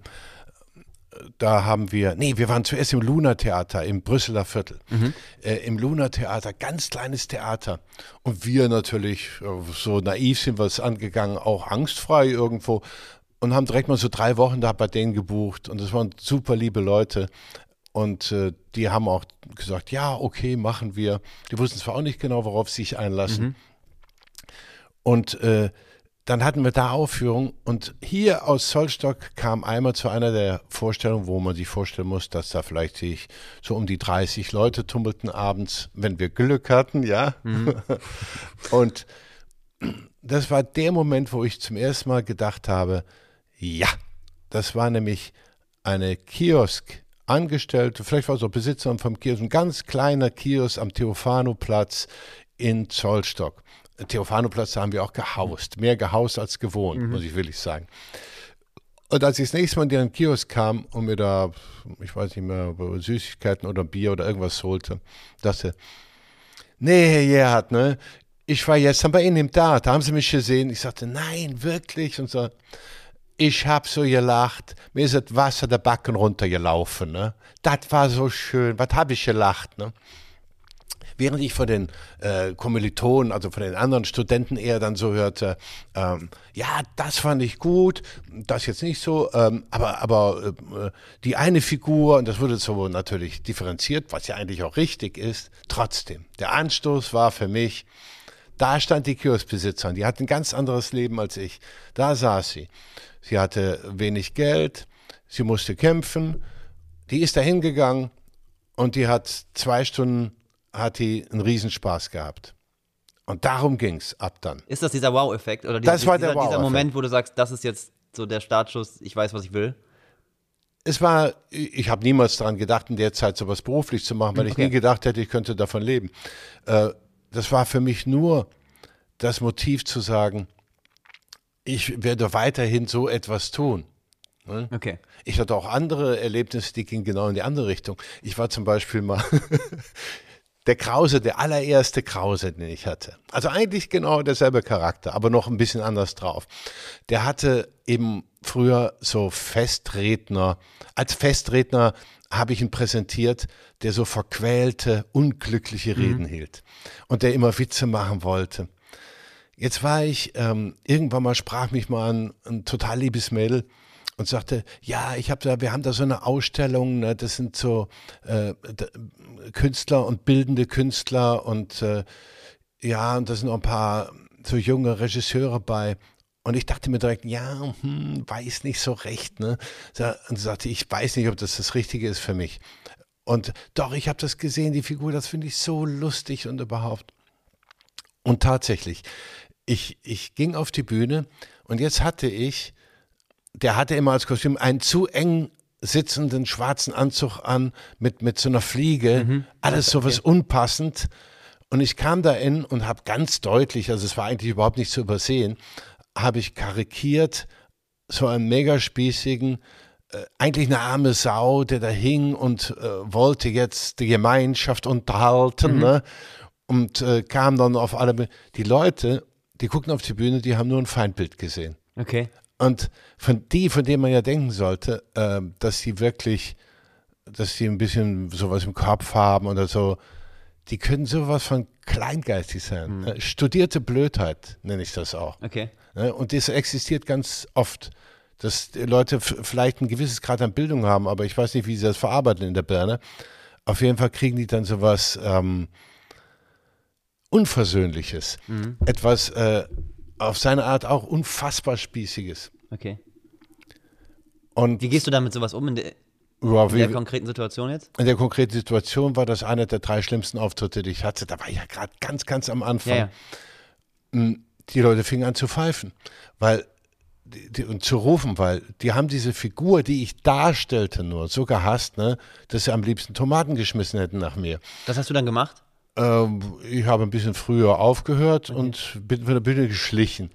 da haben wir, nee, wir waren zuerst im Luna Theater im Brüsseler Viertel. Mhm. Äh, Im Luna Theater, ganz kleines Theater. Und wir natürlich, äh, so naiv sind wir es angegangen, auch angstfrei irgendwo. Und haben direkt mal so drei Wochen da bei denen gebucht. Und das waren super liebe Leute. Und äh, die haben auch gesagt, ja, okay, machen wir. Die wussten zwar auch nicht genau, worauf sie sich einlassen. Mhm. Und äh, dann hatten wir da Aufführung und hier aus Zollstock kam einmal zu einer der Vorstellungen, wo man sich vorstellen muss, dass da vielleicht sich so um die 30 Leute tummelten abends, wenn wir Glück hatten, ja. Mhm. und das war der Moment, wo ich zum ersten Mal gedacht habe, ja, das war nämlich eine Kiosk-Angestellte, vielleicht war es auch Besitzerin vom Kiosk, ein ganz kleiner Kiosk am Theophanoplatz in Zollstock. Theophanoplatz haben wir auch gehaust. Mehr gehaust als gewohnt, mhm. muss ich wirklich sagen. Und als ich das nächste Mal in den Kiosk kam und mir da, ich weiß nicht mehr, Süßigkeiten oder Bier oder irgendwas holte, dachte, nee, Gerhard, ne, ich war jetzt bei Ihnen im Tat, da haben Sie mich gesehen. Ich sagte, nein, wirklich? Und so, ich hab so gelacht, mir ist das Wasser der Backen runtergelaufen, ne. Das war so schön, was hab ich gelacht, ne. Während ich von den äh, Kommilitonen, also von den anderen Studenten eher dann so hörte, ähm, ja, das fand ich gut, das jetzt nicht so, ähm, aber, aber äh, die eine Figur, und das wurde so natürlich differenziert, was ja eigentlich auch richtig ist, trotzdem, der Anstoß war für mich, da stand die Kioskbesitzerin, die hat ein ganz anderes Leben als ich. Da saß sie. Sie hatte wenig Geld, sie musste kämpfen, die ist da hingegangen und die hat zwei Stunden hat die einen Riesenspaß gehabt. Und darum ging es ab dann. Ist das dieser Wow-Effekt? Oder dieser, das war dieser, der wow dieser Moment, wo du sagst, das ist jetzt so der Startschuss, ich weiß, was ich will? Es war, ich habe niemals daran gedacht, in der Zeit sowas beruflich zu machen, weil okay. ich nie gedacht hätte, ich könnte davon leben. Äh, das war für mich nur das Motiv zu sagen, ich werde weiterhin so etwas tun. Ne? Okay. Ich hatte auch andere Erlebnisse, die gingen genau in die andere Richtung. Ich war zum Beispiel mal der Krause, der allererste Krause, den ich hatte. Also eigentlich genau derselbe Charakter, aber noch ein bisschen anders drauf. Der hatte eben früher so Festredner. Als Festredner habe ich ihn präsentiert, der so verquälte, unglückliche mhm. Reden mhm. hielt und der immer Witze machen wollte. Jetzt war ich, ähm, irgendwann mal sprach mich mal ein, ein total liebes Mädel und sagte, ja, ich habe da, wir haben da so eine Ausstellung, ne, das sind so äh, Künstler und bildende Künstler und äh, ja, und da sind noch ein paar so junge Regisseure bei. Und ich dachte mir direkt, ja, hm, weiß nicht so recht. Ne? Und sagte, ich weiß nicht, ob das das Richtige ist für mich. Und doch, ich habe das gesehen, die Figur, das finde ich so lustig und überhaupt. Und tatsächlich, ich, ich ging auf die Bühne und jetzt hatte ich der hatte immer als Kostüm einen zu eng sitzenden schwarzen Anzug an mit, mit so einer Fliege. Mhm. Alles okay. sowas unpassend. Und ich kam da in und habe ganz deutlich, also es war eigentlich überhaupt nicht zu übersehen, habe ich karikiert so einen megaspießigen, äh, eigentlich eine arme Sau, der da hing und äh, wollte jetzt die Gemeinschaft unterhalten. Mhm. Ne? Und äh, kam dann auf alle. Die Leute, die guckten auf die Bühne, die haben nur ein Feindbild gesehen. Okay. Und von die, von denen man ja denken sollte, äh, dass sie wirklich, dass sie ein bisschen sowas im Kopf haben oder so, die können sowas von kleingeistig sein. Mhm. Studierte Blödheit nenne ich das auch. Okay. Ne, und das existiert ganz oft, dass Leute vielleicht ein gewisses Grad an Bildung haben, aber ich weiß nicht, wie sie das verarbeiten in der Birne. Auf jeden Fall kriegen die dann sowas ähm, Unversöhnliches. Mhm. Etwas, äh, auf seine Art auch unfassbar Spießiges. Okay. Und wie gehst du damit sowas um in, de, ja, in der konkreten Situation jetzt? In der konkreten Situation war das einer der drei schlimmsten Auftritte, die ich hatte. Da war ich ja gerade ganz, ganz am Anfang. Ja, ja. Hm, die Leute fingen an zu pfeifen, weil die, die, und zu rufen, weil die haben diese Figur, die ich darstellte, nur so gehasst, ne, dass sie am liebsten Tomaten geschmissen hätten nach mir. Was hast du dann gemacht? Ähm, ich habe ein bisschen früher aufgehört okay. und bin von der Bühne geschlichen.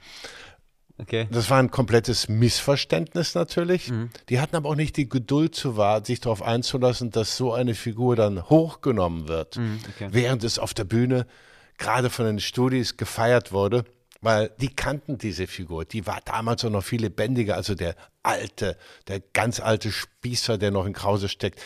Okay. Das war ein komplettes Missverständnis natürlich. Mhm. Die hatten aber auch nicht die Geduld zu warten, sich darauf einzulassen, dass so eine Figur dann hochgenommen wird, mhm, okay. während es auf der Bühne gerade von den Studis gefeiert wurde weil die kannten diese Figur. Die war damals auch noch viel lebendiger. Also der alte, der ganz alte Spießer, der noch in Krause steckt.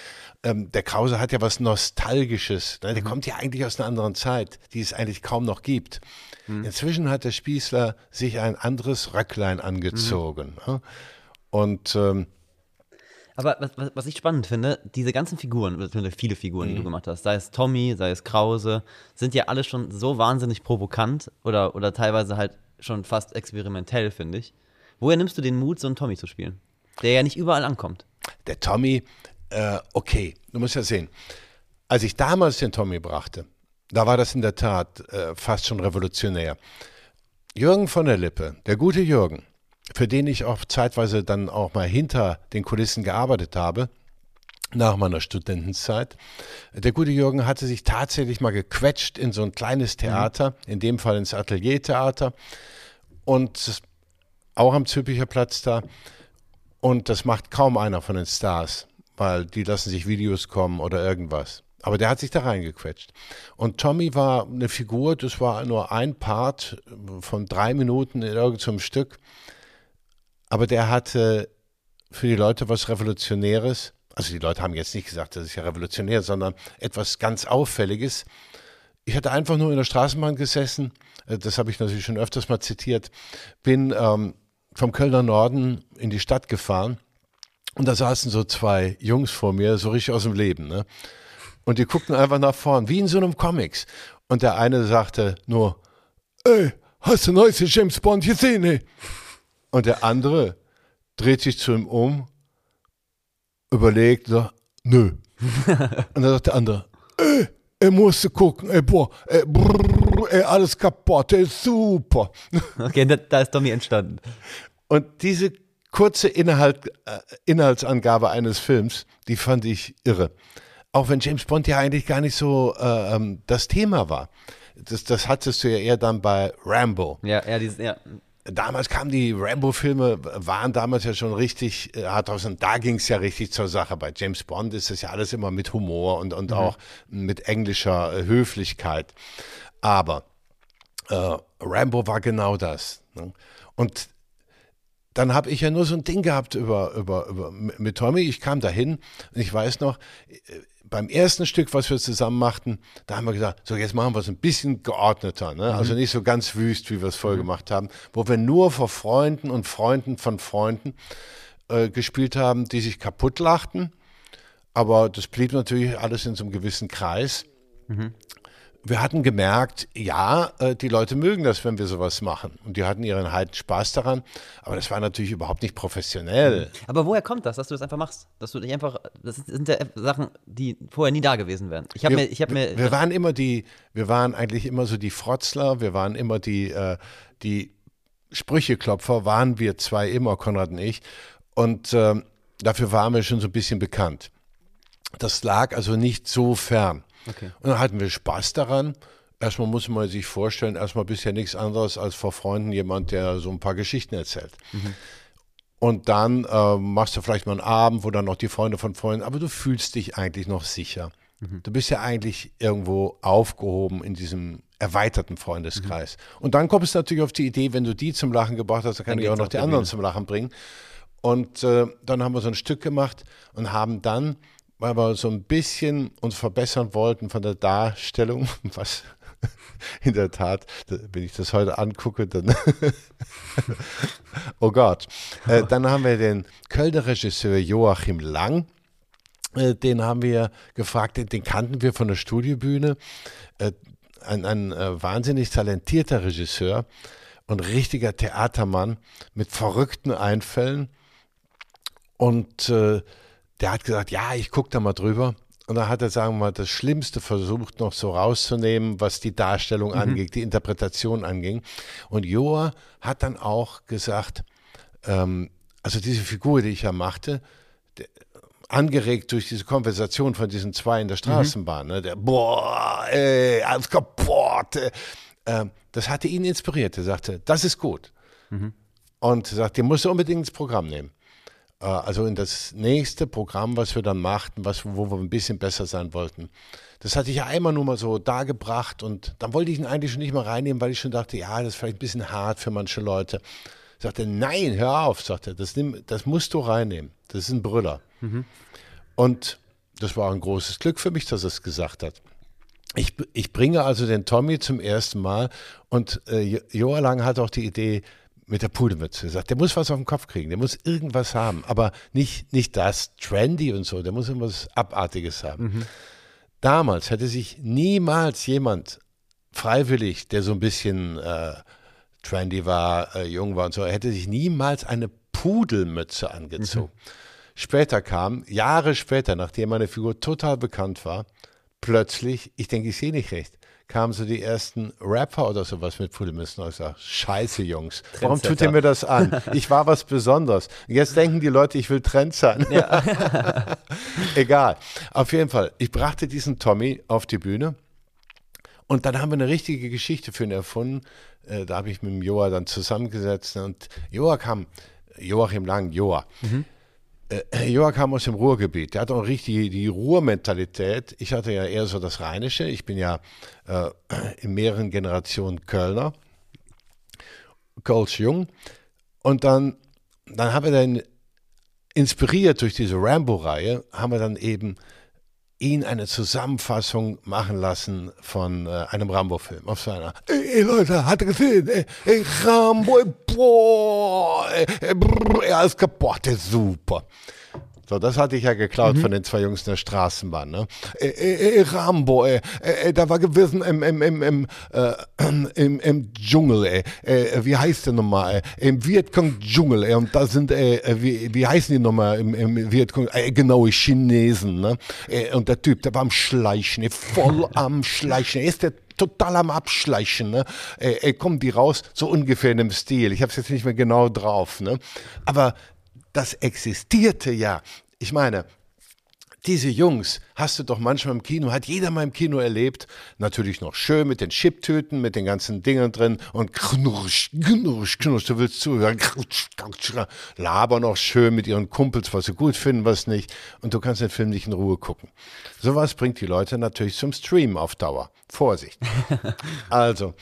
Ähm, der Krause hat ja was Nostalgisches. Ne? Der mhm. kommt ja eigentlich aus einer anderen Zeit, die es eigentlich kaum noch gibt. Mhm. Inzwischen hat der Spießler sich ein anderes Röcklein angezogen. Mhm. Ne? Und ähm, aber was, was, ich spannend finde, diese ganzen Figuren, viele Figuren, die du mhm. gemacht hast, sei es Tommy, sei es Krause, sind ja alle schon so wahnsinnig provokant oder, oder teilweise halt schon fast experimentell, finde ich. Woher nimmst du den Mut, so einen Tommy zu spielen? Der ja nicht überall ankommt. Der Tommy, äh, okay, du musst ja sehen. Als ich damals den Tommy brachte, da war das in der Tat äh, fast schon revolutionär. Jürgen von der Lippe, der gute Jürgen, für den ich auch zeitweise dann auch mal hinter den Kulissen gearbeitet habe, nach meiner Studentenzeit. Der gute Jürgen hatte sich tatsächlich mal gequetscht in so ein kleines mhm. Theater, mhm. in dem Fall ins Ateliertheater und auch am Zülpicher Platz da. Und das macht kaum einer von den Stars, weil die lassen sich Videos kommen oder irgendwas. Aber der hat sich da reingequetscht. Und Tommy war eine Figur, das war nur ein Part von drei Minuten in irgendeinem Stück aber der hatte für die Leute was Revolutionäres. Also die Leute haben jetzt nicht gesagt, das ist ja revolutionär, sondern etwas ganz Auffälliges. Ich hatte einfach nur in der Straßenbahn gesessen, äh, das habe ich natürlich schon öfters mal zitiert, bin ähm, vom Kölner Norden in die Stadt gefahren und da saßen so zwei Jungs vor mir, so richtig aus dem Leben. Ne? Und die guckten einfach nach vorn, wie in so einem Comics. Und der eine sagte nur, ey, hast du neueste James Bond gesehen, ey? Und der andere dreht sich zu ihm um, überlegt, sagt, nö. und dann sagt der andere, ey, er musste gucken, ey, boah, ey, brrr, ey, alles kaputt, ey, super. Okay, da, da ist Tommy entstanden. Und diese kurze Inhalt, äh, Inhaltsangabe eines Films, die fand ich irre. Auch wenn James Bond ja eigentlich gar nicht so äh, ähm, das Thema war. Das, das hattest du ja eher dann bei Rambo. Ja, ja, dieses, ja damals kamen die Rambo-Filme, waren damals ja schon richtig, äh, da ging es ja richtig zur Sache. Bei James Bond ist das ja alles immer mit Humor und, und mhm. auch mit englischer äh, Höflichkeit. Aber äh, Rambo war genau das. Ne? Und dann habe ich ja nur so ein Ding gehabt über, über, über mit Tommy. Ich kam dahin und ich weiß noch, äh, beim ersten Stück, was wir zusammen machten, da haben wir gesagt, so jetzt machen wir es ein bisschen geordneter, ne? also mhm. nicht so ganz wüst, wie wir es vorher mhm. gemacht haben, wo wir nur vor Freunden und Freunden von Freunden äh, gespielt haben, die sich kaputt lachten. Aber das blieb natürlich alles in so einem gewissen Kreis. Mhm wir hatten gemerkt, ja, äh, die Leute mögen das, wenn wir sowas machen. Und die hatten ihren halt Spaß daran. Aber das war natürlich überhaupt nicht professionell. Mhm. Aber woher kommt das, dass du das einfach machst? Dass du dich einfach, das sind ja Sachen, die vorher nie da gewesen wären. Ich habe mir, ich habe mir. Wir waren immer die, wir waren eigentlich immer so die Frotzler, wir waren immer die, äh, die Sprücheklopfer, waren wir zwei immer, Konrad und ich. Und äh, dafür waren wir schon so ein bisschen bekannt. Das lag also nicht so fern. Okay. Und dann hatten wir Spaß daran. Erstmal muss man sich vorstellen, erstmal bist ja nichts anderes als vor Freunden jemand, der so ein paar Geschichten erzählt. Mhm. Und dann äh, machst du vielleicht mal einen Abend, wo dann noch die Freunde von Freunden, aber du fühlst dich eigentlich noch sicher. Mhm. Du bist ja eigentlich irgendwo aufgehoben in diesem erweiterten Freundeskreis. Mhm. Und dann kommst du natürlich auf die Idee, wenn du die zum Lachen gebracht hast, dann kann dann ich auch noch die anderen zum Lachen bringen. Und äh, dann haben wir so ein Stück gemacht und haben dann weil wir so ein bisschen uns verbessern wollten von der Darstellung, was in der Tat, wenn ich das heute angucke, dann, oh Gott, äh, dann haben wir den Kölner Regisseur Joachim Lang, äh, den haben wir gefragt, den kannten wir von der Studiobühne, äh, ein, ein äh, wahnsinnig talentierter Regisseur und richtiger Theatermann mit verrückten Einfällen. Und der hat gesagt, ja, ich gucke da mal drüber. Und dann hat er, sagen wir mal, das Schlimmste versucht noch so rauszunehmen, was die Darstellung mhm. angeht, die Interpretation anging. Und Joa hat dann auch gesagt, ähm, also diese Figur, die ich ja machte, angeregt durch diese Konversation von diesen zwei in der Straßenbahn, mhm. ne, der, boah, ey, alles kaputt. Äh, das hatte ihn inspiriert. Er sagte, das ist gut. Mhm. Und er sagt, den musst du unbedingt ins Programm nehmen. Äh, also in das nächste Programm, was wir dann machten, was, wo wir ein bisschen besser sein wollten. Das hatte ich ja einmal nur mal so dargebracht und dann wollte ich ihn eigentlich schon nicht mehr reinnehmen, weil ich schon dachte, ja, das ist vielleicht ein bisschen hart für manche Leute. Sagte, nein, hör auf, sagte er, das, das musst du reinnehmen. Das ist ein Brüller. Mhm. Und das war ein großes Glück für mich, dass er es gesagt hat. Ich, ich bringe also den Tommy zum ersten Mal und äh, Joa Lang hat auch die Idee mit der Pudelmütze gesagt, der muss was auf den Kopf kriegen, der muss irgendwas haben, aber nicht, nicht das trendy und so, der muss irgendwas Abartiges haben. Mhm. Damals hätte sich niemals jemand freiwillig, der so ein bisschen äh, trendy war, äh, jung war und so, hätte sich niemals eine Pudelmütze angezogen. Mhm. Später kam, Jahre später, nachdem meine Figur total bekannt war, plötzlich, ich denke, ich sehe nicht recht, kamen so die ersten Rapper oder sowas mit und ich sage, scheiße Jungs, warum tut ihr mir das an? Ich war was Besonderes. Jetzt denken die Leute, ich will Trend sein. Ja. Egal. Auf jeden Fall, ich brachte diesen Tommy auf die Bühne und dann haben wir eine richtige Geschichte für ihn erfunden. Äh, da habe ich mit dem Joa dann zusammengesetzt und Joa kam, Joachim Lang, Joa. Mhm äh, Joa kam aus dem Ruhrgebiet. Der hat auch richtig die Ruhrmentalität. Ich hatte ja eher so das Rheinische. Ich bin ja äh, in mehreren Generationen Kölner. Kölsch jung. Und dann, dann haben wir dann inspiriert durch diese Rambo-Reihe, haben wir dann eben ihn eine Zusammenfassung machen lassen von äh, einem Rambo-Film auf seiner. Ey, ey, Leute, hat er gesehen? Ey, ey Rambo, boah, ey, brr, er ist kaputt, ist super. So, das hatte ich ja geklaut mhm. von den zwei Jungs in der Straßenbahn. Ne? Ey, ey, Rambo, ey, da war gewesen im, im, im, im, äh, im, im Dschungel, ey. Äh, wie heißt der nochmal? Ey? Im Vietcong-Dschungel, ey. Und da sind, ey, wie, wie heißen die nochmal im, im Vietcong? Ey, genau, Chinesen, ne? Und der Typ, der war am Schleichen, ey, voll am Schleichen. Ist der total am Abschleichen. Ne? Ey, ey, kommen die raus, so ungefähr in dem Stil. Ich habe es jetzt nicht mehr genau drauf. Ne? Aber das existierte ja. Ich meine, diese Jungs hast du doch manchmal im Kino, hat jeder mal im Kino erlebt. Natürlich noch schön mit den Chiptüten, mit den ganzen Dingen drin und knursch, knursch, knursch, du willst zuhören, laber noch schön mit ihren Kumpels, was sie gut finden, was nicht. Und du kannst den Film nicht in Ruhe gucken. Sowas bringt die Leute natürlich zum Stream auf Dauer. Vorsicht. also,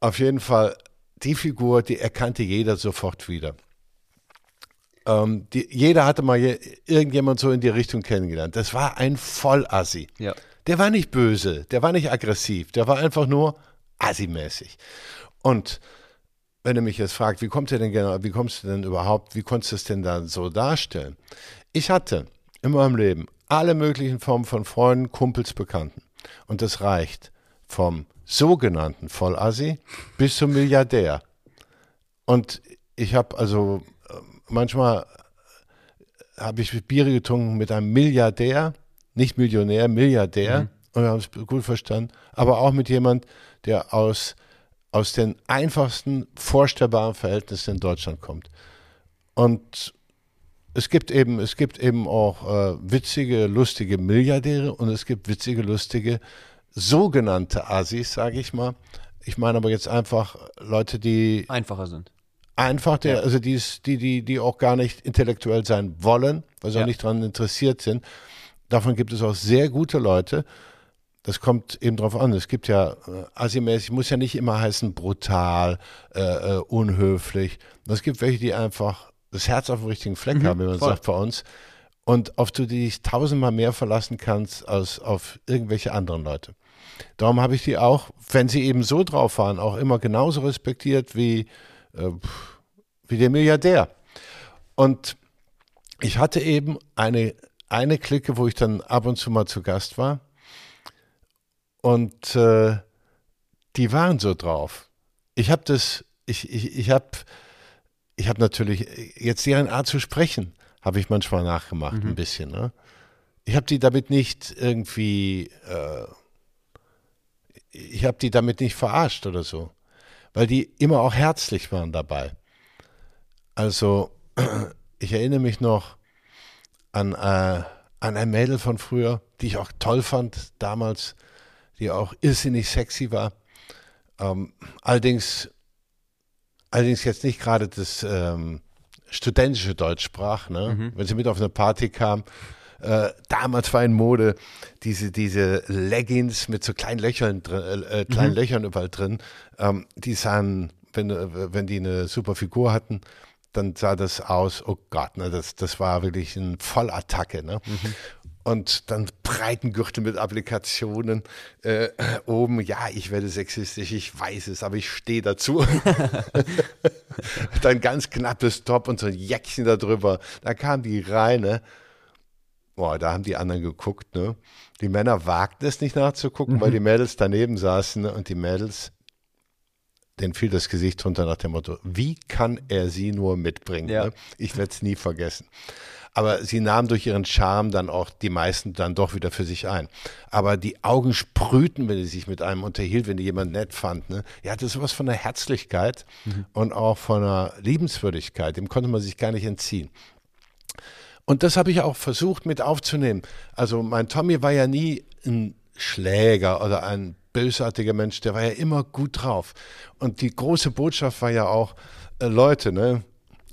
auf jeden Fall, die Figur, die erkannte jeder sofort wieder. Ähm, die, jeder hatte mal je, irgendjemand so in die Richtung kennengelernt. Das war ein Vollassi. Ja. Der war nicht böse, der war nicht aggressiv, der war einfach nur assi-mäßig. Und wenn du mich jetzt fragst, wie kommt ihr denn genau, wie kommst du denn überhaupt, wie konntest du es denn dann so darstellen? Ich hatte in meinem Leben alle möglichen Formen von Freunden, Kumpels, Bekannten. Und das reicht vom sogenannten Vollassi bis zum Milliardär. Und ich habe also manchmal habe ich Biere getrunken mit einem Milliardär, nicht Millionär, Milliardär, mhm. und wir haben es gut verstanden, aber auch mit jemand, der aus, aus den einfachsten vorstellbaren Verhältnissen in Deutschland kommt. Und es gibt eben, es gibt eben auch äh, witzige, lustige Milliardäre und es gibt witzige, lustige sogenannte Assis, sage ich mal. Ich meine aber jetzt einfach Leute, die einfacher sind einfach, der, ja. also die, die, die, die auch gar nicht intellektuell sein wollen, weil sie ja. auch nicht daran interessiert sind. Davon gibt es auch sehr gute Leute. Das kommt eben drauf an. Es gibt ja äh, assi muss ja nicht immer heißen brutal, äh, äh, unhöflich. Es gibt welche, die einfach das Herz auf dem richtigen Fleck mhm, haben, wie man voll. sagt bei uns. Und auf du dich tausendmal mehr verlassen kannst als auf irgendwelche anderen Leute. Darum habe ich die auch, wenn sie eben so drauf waren, auch immer genauso respektiert wie äh, wie der Milliardär. Und ich hatte eben eine, eine Clique, wo ich dann ab und zu mal zu Gast war. Und äh, die waren so drauf. Ich habe das, ich, ich, ich habe ich hab natürlich, jetzt deren Art zu sprechen, habe ich manchmal nachgemacht, mhm. ein bisschen. Ne? Ich habe die damit nicht irgendwie, äh, ich habe die damit nicht verarscht oder so weil die immer auch herzlich waren dabei. Also, ich erinnere mich noch an, äh, an ein Mädel von früher, die ich auch toll fand damals, die auch irrsinnig sexy war. Ähm, allerdings, allerdings jetzt nicht gerade das ähm, studentische Deutsch sprach. Ne? Mhm. Wenn sie mit auf eine Party kam, äh, damals war in Mode diese, diese Leggings mit so kleinen Löchern, drin, äh, äh, kleinen mhm. Löchern überall drin. Ähm, die sahen, wenn, äh, wenn die eine super Figur hatten, dann sah das aus, oh Gott, ne, das, das war wirklich eine Vollattacke. Ne? Mhm. Und dann breiten Gürtel mit Applikationen äh, oben. Ja, ich werde sexistisch, ich weiß es, aber ich stehe dazu. dann ganz knappes Top und so ein Jäckchen da drüber. Da kam die reine. Boah, da haben die anderen geguckt, ne? Die Männer wagten es nicht nachzugucken, mhm. weil die Mädels daneben saßen ne? und die Mädels, denen fiel das Gesicht runter nach dem Motto, wie kann er sie nur mitbringen? Ja. Ne? Ich werde es nie vergessen. Aber sie nahmen durch ihren Charme dann auch die meisten dann doch wieder für sich ein. Aber die Augen sprühten, wenn sie sich mit einem unterhielt, wenn die jemand nett fand. Ne? Er hatte sowas von der Herzlichkeit mhm. und auch von einer Liebenswürdigkeit. Dem konnte man sich gar nicht entziehen. Und das habe ich auch versucht mit aufzunehmen. Also mein Tommy war ja nie ein Schläger oder ein bösartiger Mensch, der war ja immer gut drauf. Und die große Botschaft war ja auch, äh, Leute, ne,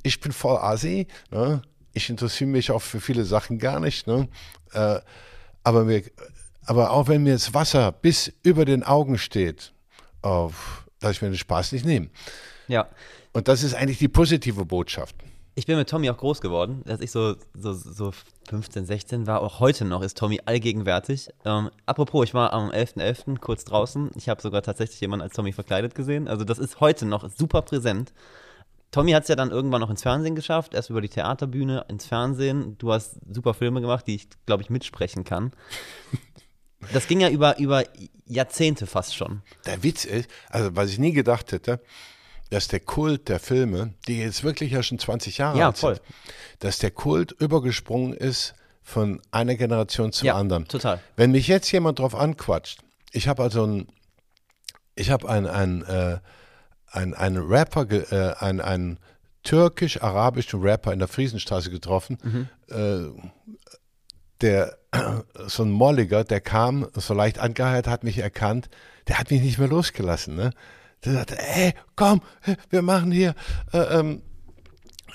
ich bin voll Asi, ne, ich interessiere mich auch für viele Sachen gar nicht, ne, äh, aber, mir, aber auch wenn mir das Wasser bis über den Augen steht, oh, darf ich mir den Spaß nicht nehmen. Ja. Und das ist eigentlich die positive Botschaft ich bin mit Tommy auch groß geworden. Als ich so, so, so 15, 16 war, auch heute noch ist Tommy allgegenwärtig. Ähm, apropos, ich war am 11.11. .11. kurz draußen. Ich habe sogar tatsächlich jemanden als Tommy verkleidet gesehen. Also das ist heute noch super präsent. Tommy hat es ja dann irgendwann noch ins Fernsehen geschafft, erst über die Theaterbühne ins Fernsehen. Du hast super Filme gemacht, die ich, glaube ich, mitsprechen kann. Das ging ja über, über Jahrzehnte fast schon. Der Witz ist, also was ich nie gedacht hätte, dass der Kult der Filme, die jetzt wirklich ja schon 20 Jahre ja, alt sind, dass der Kult übergesprungen ist von einer Generation zur ja, anderen. Total. Wenn mich jetzt jemand drauf anquatscht, ich habe also ein, ich habe ein, ein, äh, ein, ein Rapper, äh, ein, ein türkisch-arabischen Rapper in der Friesenstraße getroffen, mhm. äh, der so ein Molliger, der kam, so leicht angeheiert, hat mich erkannt, der hat mich nicht mehr losgelassen. Ne? Der sagte, ey, komm, wir machen hier, äh, ähm,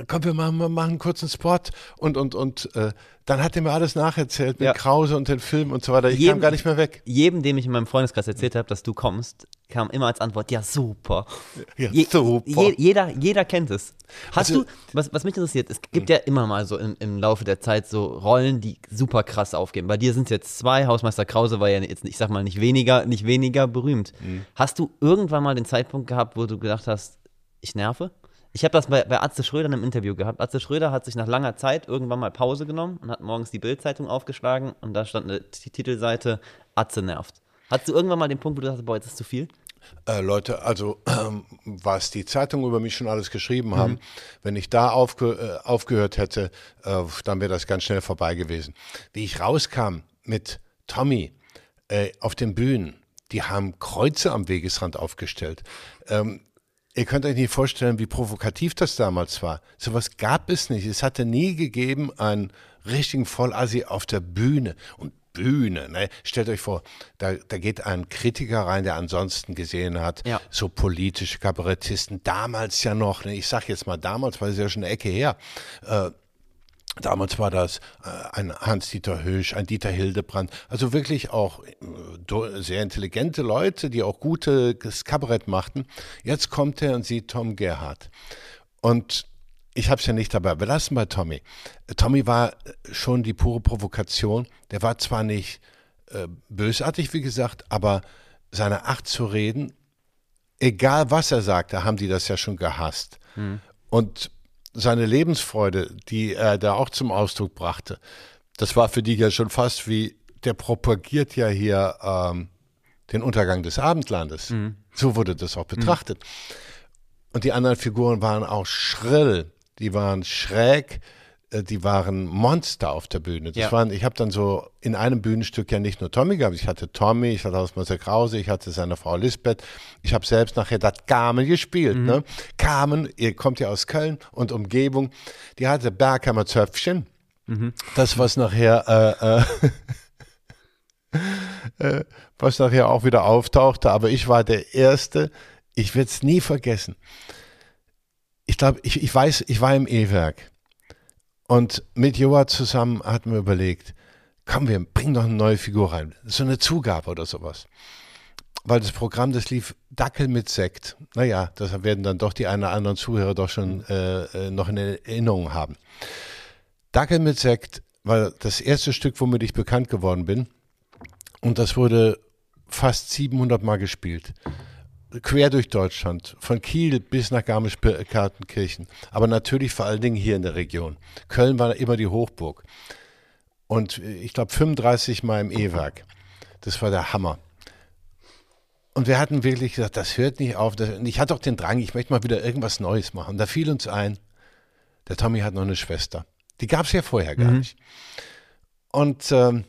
komm, wir machen, wir machen einen kurzen Spot und, und, und äh, dann hat er mir alles nacherzählt mit ja. Krause und den Film und so weiter. Ich jedem, kam gar nicht mehr weg. Jedem, dem ich in meinem Freundeskreis erzählt habe, dass du kommst, kam immer als Antwort, ja, super. Ja, Je, super. Je, jeder, jeder kennt es. Hast also, du, was, was mich interessiert, es gibt hm. ja immer mal so im, im Laufe der Zeit so Rollen, die super krass aufgehen. Bei dir sind es jetzt zwei, Hausmeister Krause war ja jetzt, ich sag mal, nicht weniger, nicht weniger berühmt. Mhm. Hast du irgendwann mal den Zeitpunkt gehabt, wo du gedacht hast, ich nerve? Ich habe das bei, bei Atze Schröder in einem Interview gehabt. Atze Schröder hat sich nach langer Zeit irgendwann mal Pause genommen und hat morgens die Bildzeitung aufgeschlagen und da stand eine Titelseite Atze nervt. Hattest du irgendwann mal den Punkt, wo du dachtest, boah, jetzt ist zu viel? Äh, Leute, also ähm, was die Zeitungen über mich schon alles geschrieben haben, mhm. wenn ich da aufge äh, aufgehört hätte, äh, dann wäre das ganz schnell vorbei gewesen. Wie ich rauskam mit Tommy äh, auf den Bühnen, die haben Kreuze am Wegesrand aufgestellt. Ähm, Ihr könnt euch nicht vorstellen, wie provokativ das damals war. Sowas gab es nicht. Es hatte nie gegeben einen richtigen Vollassi auf der Bühne. Und Bühne, ne? Stellt euch vor, da, da geht ein Kritiker rein, der ansonsten gesehen hat, ja. so politische Kabarettisten, damals ja noch, ne? ich sag jetzt mal damals, weil es ja schon eine Ecke her, äh, Damals war das äh, ein Hans-Dieter Hösch, ein Dieter Hildebrand, also wirklich auch äh, sehr intelligente Leute, die auch gutes Kabarett machten. Jetzt kommt er und sieht Tom Gerhardt. Und ich habe es ja nicht dabei belassen bei Tommy. Tommy war schon die pure Provokation. Der war zwar nicht äh, bösartig, wie gesagt, aber seine Art zu reden, egal was er sagte, haben die das ja schon gehasst. Hm. Und seine Lebensfreude, die er da auch zum Ausdruck brachte, das war für die ja schon fast wie, der propagiert ja hier ähm, den Untergang des Abendlandes. Mhm. So wurde das auch betrachtet. Mhm. Und die anderen Figuren waren auch schrill, die waren schräg, äh, die waren Monster auf der Bühne. Das ja. waren, ich habe dann so in einem Bühnenstück ja nicht nur Tommy gehabt, ich hatte Tommy, ich hatte Hausmeister Krause, ich hatte seine Frau Lisbeth, ich habe selbst nachher das Carmen gespielt. Mhm. Ne? Carmen, ihr kommt ja aus Köln und Umgebung, die hatte Bergheimer Zöpfchen Mhm. Das, was nachher, äh, äh, was nachher auch wieder auftauchte, aber ich war der Erste, ich werde es nie vergessen. Ich glaube, ich, ich weiß, ich war im E-Werk und mit Joa zusammen hatten wir überlegt, komm, wir bringen doch eine neue Figur rein, so eine Zugabe oder sowas weil das Programm, das lief Dackel mit Sekt. Naja, das werden dann doch die einen oder anderen Zuhörer doch schon äh, äh, noch in Erinnerung haben. Dackel mit Sekt war das erste Stück, womit ich bekannt geworden bin. Und das wurde fast 700 Mal gespielt. Quer durch Deutschland, von Kiel bis nach Garmisch-Partenkirchen. Aber natürlich vor allen Dingen hier in der Region. Köln war immer die Hochburg. Und ich glaube 35 Mal im E-Werk. Das war der Hammer. Und wir hatten wirklich gesagt, das hört nicht auf. und ich hatte auch den Drang, ich möchte mal wieder irgendwas Neues machen. Da fiel uns ein, der Tommy hat noch eine Schwester. Die gab es ja vorher gar mhm. nicht. Und ähm,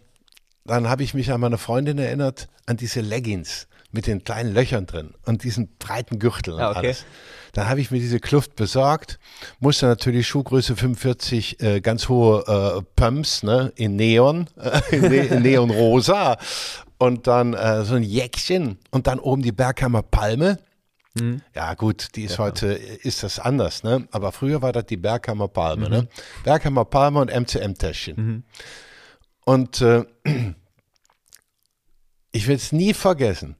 dann habe ich mich an meine Freundin erinnert, an diese Leggings mit den kleinen Löchern drin und diesen breiten Gürtel und ja, okay. alles. Dann habe ich mir diese Kluft besorgt, musste natürlich Schuhgröße 45, äh, ganz hohe äh, Pumps, ne, in Neon, äh, in, ne in Neonrosa und dann äh, so ein Jäckchen und dann oben die Bergheimer Palme. Mhm. Ja, gut, die ist ja, heute, ist das anders, ne? Aber früher war das die Bergheimer Palme, ne? mhm. ne? Bergheimer Palme und MCM-Täschchen. Mhm. Und äh, ich will es nie vergessen.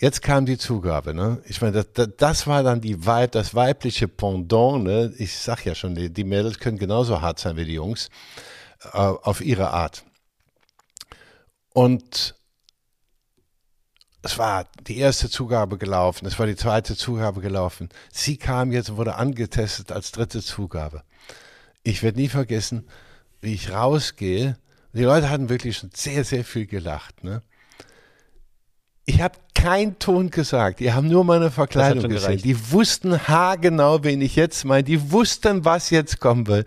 Jetzt kam die Zugabe, ne? Ich meine, das, das, war dann die Weib, das weibliche Pendant, ne? Ich sag ja schon, die, Mädels können genauso hart sein wie die Jungs, äh, auf ihre Art. Und es war die erste Zugabe gelaufen, es war die zweite Zugabe gelaufen. Sie kam jetzt und wurde angetestet als dritte Zugabe. Ich werde nie vergessen, wie ich rausgehe. Die Leute hatten wirklich schon sehr, sehr viel gelacht. Ne? Ich habe keinen Ton gesagt. Die haben nur meine Verkleidung gesehen. Die wussten haargenau, wen ich jetzt meine. Die wussten, was jetzt kommen will.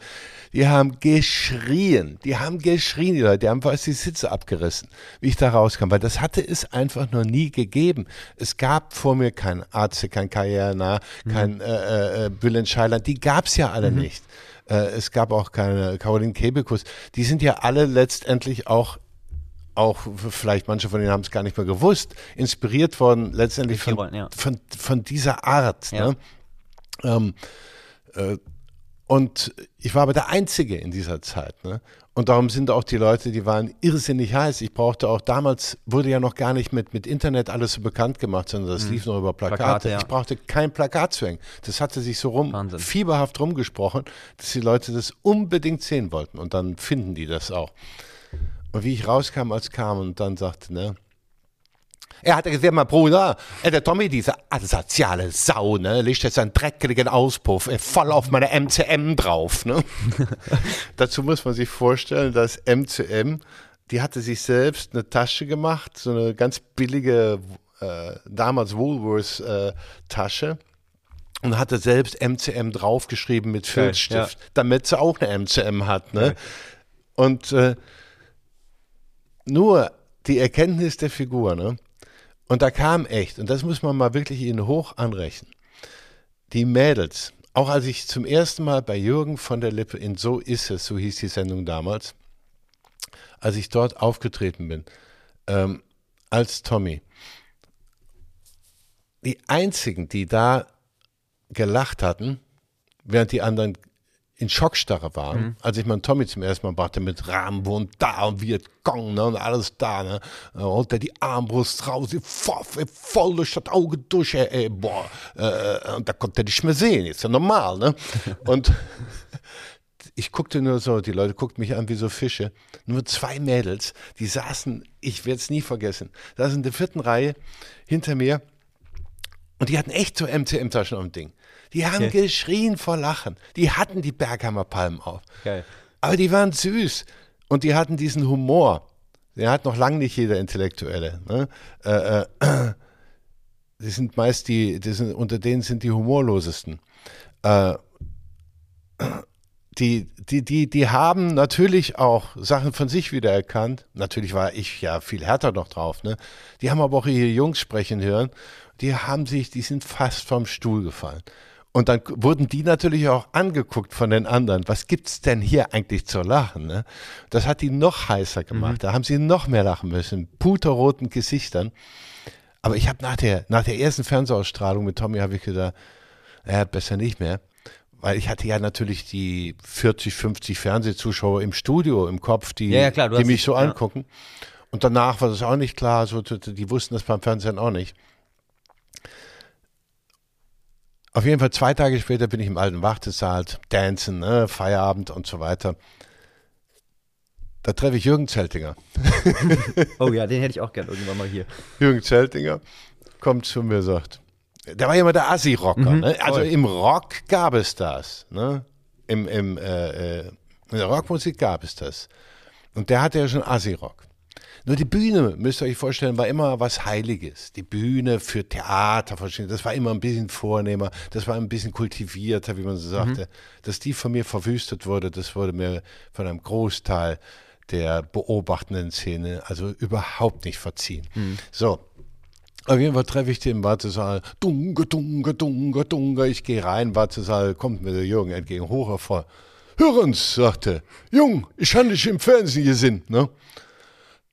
Die haben geschrien, die haben geschrien, die Leute, die haben fast die Sitze abgerissen, wie ich da rauskam, weil das hatte es einfach noch nie gegeben. Es gab vor mir kein Arzt, kein Karriere, mhm. kein äh, äh, Bülent Scheiland, die gab es ja alle mhm. nicht. Äh, es gab auch keine Caroline Kebekus. Die sind ja alle letztendlich auch auch vielleicht manche von denen haben es gar nicht mehr gewusst, inspiriert worden letztendlich von, wollen, ja. von, von, dieser Art. Ja. Ne? Ähm, äh, und ich war aber der Einzige in dieser Zeit. Ne? Und darum sind auch die Leute, die waren irrsinnig heiß. Ich brauchte auch damals, wurde ja noch gar nicht mit, mit Internet alles so bekannt gemacht, sondern das mhm. lief noch über Plakate. Plakate ja. Ich brauchte kein Plakat zu hängen. Das hatte sich so rum, Wahnsinn. fieberhaft rumgesprochen, dass die Leute das unbedingt sehen wollten. Und dann finden die das auch. Und wie ich rauskam als kam und dann sagte, ne, er hat gesagt, mein Bruder, äh, der Tommy, diese asoziale Sau, ne, legt jetzt einen dreckigen Auspuff äh, voll auf meine MCM drauf. Ne? Dazu muss man sich vorstellen, dass MCM, die hatte sich selbst eine Tasche gemacht, so eine ganz billige, äh, damals Woolworths-Tasche. Äh, und hatte selbst MCM draufgeschrieben mit Filzstift, ja. damit sie auch eine MCM hat. Ne? Okay. Und äh, nur die Erkenntnis der Figur, ne? Und da kam echt, und das muss man mal wirklich ihnen hoch anrechnen, die Mädels, auch als ich zum ersten Mal bei Jürgen von der Lippe in So ist es, so hieß die Sendung damals, als ich dort aufgetreten bin, ähm, als Tommy, die einzigen, die da gelacht hatten, während die anderen in Schockstarre waren, mhm. als ich meinen Tommy zum ersten Mal brachte mit Rambo und da und Vietcong ne, und alles da, ne, da holt er die Armbrust raus, Pfaff, voll durch das Auge durch, ey, ey boah, äh, und da konnte er nicht mehr sehen, ist ja normal, ne, und ich guckte nur so, die Leute guckten mich an wie so Fische, nur zwei Mädels, die saßen, ich werde es nie vergessen, saßen in der vierten Reihe hinter mir und die hatten echt so MCM-Taschen am Ding. Die haben okay. geschrien vor Lachen. Die hatten die Berghammer Palmen auf. Geil. Aber die waren süß und die hatten diesen Humor. Den hat noch lange nicht jeder Intellektuelle. Ne? Äh, äh, die sind meist die, die sind, unter denen sind die humorlosesten. Äh, die, die, die, die haben natürlich auch Sachen von sich wiedererkannt. Natürlich war ich ja viel härter noch drauf. Ne? Die haben aber auch ihre Jungs sprechen hören. Die haben sich, die sind fast vom Stuhl gefallen. Und dann wurden die natürlich auch angeguckt von den anderen. Was gibt's denn hier eigentlich zu lachen? Ne? Das hat die noch heißer gemacht. Mhm. Da haben sie noch mehr lachen müssen. Puterroten Gesichtern. Aber ich habe nach der, nach der ersten Fernsehausstrahlung mit Tommy habe ich gedacht, ja, besser nicht mehr. Weil ich hatte ja natürlich die 40, 50 Fernsehzuschauer im Studio im Kopf, die, ja, ja, klar, die mich so ja. angucken. Und danach war das auch nicht klar. So, die wussten das beim Fernsehen auch nicht. Auf jeden Fall zwei Tage später bin ich im alten Wartesaal, Dancen, ne, Feierabend und so weiter. Da treffe ich Jürgen Zeltinger. oh ja, den hätte ich auch gern irgendwann mal hier. Jürgen Zeltinger kommt zu mir und sagt, der war ja immer der Assi-Rocker. Mhm, ne? Also im Rock gab es das. Ne? Im, im, äh, äh, in der Rockmusik gab es das. Und der hatte ja schon Assi-Rock. Nur die Bühne, müsst ihr euch vorstellen, war immer was Heiliges. Die Bühne für Theater, das war immer ein bisschen vornehmer, das war ein bisschen kultivierter, wie man so sagte. Mhm. Dass die von mir verwüstet wurde, das wurde mir von einem Großteil der beobachtenden Szene also überhaupt nicht verziehen. Mhm. So, auf jeden Fall treffe ich den im Wartesaal. Dunge, dunge, dunge, dunge. Ich gehe rein, Wartesaal, kommt mir der Jürgen entgegen, hoch hervor. Hörens, sagte, Jung, ich habe dich im Fernsehen gesehen, ne?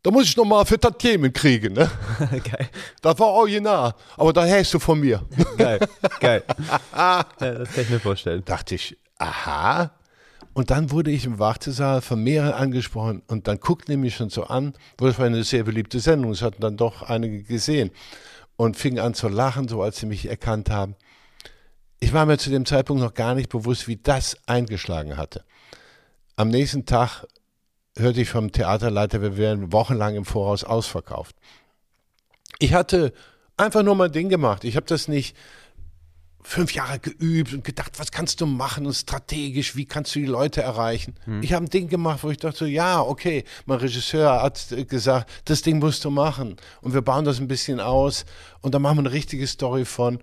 Da muss ich noch mal für Tatjemen kriegen, ne? geil. Das war original, aber da hast du von mir. geil, geil. ja, das kann ich mir vorstellen. Dachte ich, aha. Und dann wurde ich im Wartesaal von mehreren angesprochen und dann guckten die mich schon so an, wo das war eine sehr beliebte Sendung, es hatten dann doch einige gesehen und fingen an zu lachen, so als sie mich erkannt haben. Ich war mir zu dem Zeitpunkt noch gar nicht bewusst, wie das eingeschlagen hatte. Am nächsten Tag hörte ich vom Theaterleiter, wir wären wochenlang im Voraus ausverkauft. Ich hatte einfach nur mein Ding gemacht. Ich habe das nicht fünf Jahre geübt und gedacht, was kannst du machen und strategisch, wie kannst du die Leute erreichen. Hm. Ich habe ein Ding gemacht, wo ich dachte, ja, okay, mein Regisseur hat gesagt, das Ding musst du machen und wir bauen das ein bisschen aus und dann machen wir eine richtige Story von.